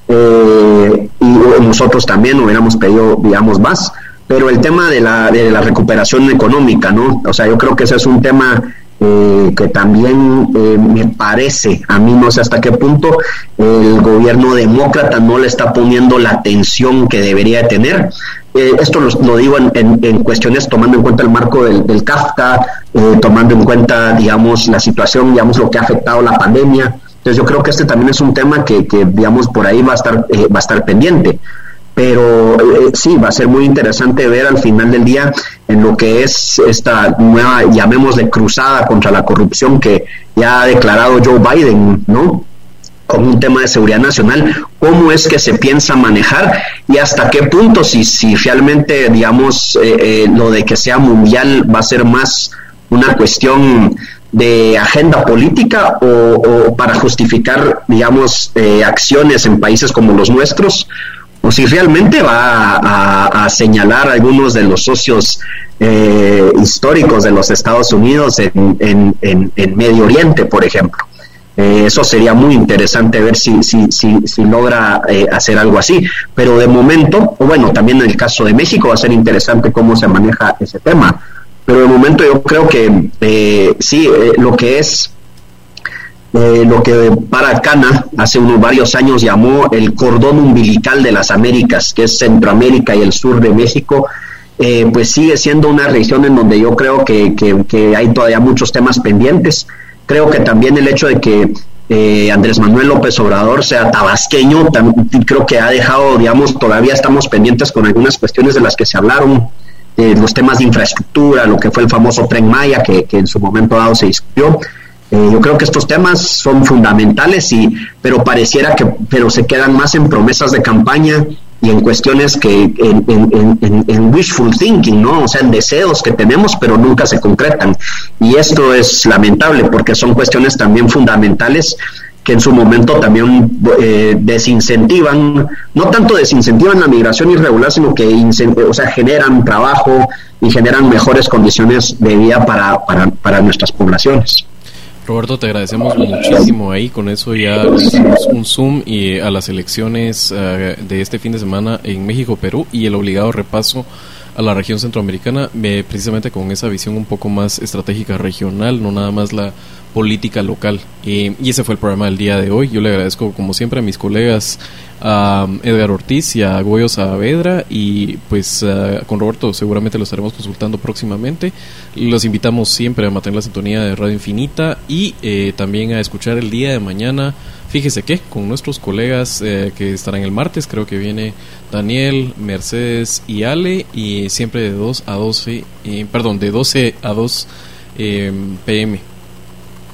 Speaker 9: Eh, y nosotros también hubiéramos pedido, digamos, más. Pero el tema de la, de la recuperación económica, ¿no? O sea, yo creo que ese es un tema eh, que también me parece, a mí no sé hasta qué punto el gobierno demócrata no le está poniendo la atención que debería tener. Eh, esto lo, digo en, cuestiones tomando en cuenta el marco del, del CAFTA, eh, tomando en cuenta, digamos, la situación, digamos, lo que ha afectado la pandemia. Entonces yo creo que este también es un tema que, que digamos, por ahí va a estar, eh, va a estar pendiente. Pero sí, va a ser muy interesante ver al final del día en lo que es esta nueva, llamémosle, cruzada contra la corrupción que ya ha declarado Joe Biden, ¿no? Como un tema de seguridad nacional, cómo es que se piensa manejar y hasta qué punto, si, si realmente, digamos, eh, eh, lo de que sea mundial va a ser más una cuestión de agenda política o, para justificar, digamos, eh, acciones en países como los nuestros, o si realmente va a, señalar algunos de los socios históricos de los Estados Unidos en, en Medio Oriente, por ejemplo. Eh, eso sería muy interesante ver si, si, si, logra eh, hacer algo así. Pero de momento, o bueno, también en el caso de México va a ser interesante cómo se maneja ese tema. Pero de momento yo creo que eh, sí, lo que es lo que para Cana hace unos varios años llamó el cordón umbilical de las Américas, que es Centroamérica y el sur de México, pues sigue siendo una región en donde yo creo que, que hay todavía muchos temas pendientes Creo que también el hecho de que eh, Andrés Manuel López Obrador sea tabasqueño, creo que ha dejado, digamos, todavía estamos pendientes con algunas cuestiones de las que se hablaron, eh, los temas de infraestructura, lo que fue el famoso tren Maya, que, en su momento dado se discutió. Eh, yo creo que estos temas son fundamentales, y, pero pareciera que pero se quedan más en promesas de campaña y en cuestiones que en, wishful thinking, ¿no? O sea, en deseos que tenemos pero nunca se concretan. Y esto es lamentable porque son cuestiones también fundamentales que en su momento también eh, desincentivan, no tanto desincentivan la migración irregular, sino que o sea, generan trabajo y generan mejores condiciones de vida para, para, para nuestras poblaciones.
Speaker 4: Roberto, te agradecemos muchísimo ahí. Con eso ya un zoom y a las elecciones eh, de este fin de semana en México, Perú y el obligado repaso a la región centroamericana, eh, precisamente con esa visión un poco más estratégica regional, no nada más la política local. y ese fue el programa del día de hoy. Yo le agradezco, como siempre, a mis colegas, a Edgar Ortiz y a Goyo Saavedra. Y pues con Roberto seguramente lo estaremos consultando próximamente. Los invitamos siempre a mantener la sintonía de Radio Infinita y eh, también a escuchar el día de mañana. Fíjese que con nuestros colegas eh, que estarán el martes, creo que viene Daniel, Mercedes y Ale, y siempre de 2 a 12, eh, perdón, de 12 a 2 pm.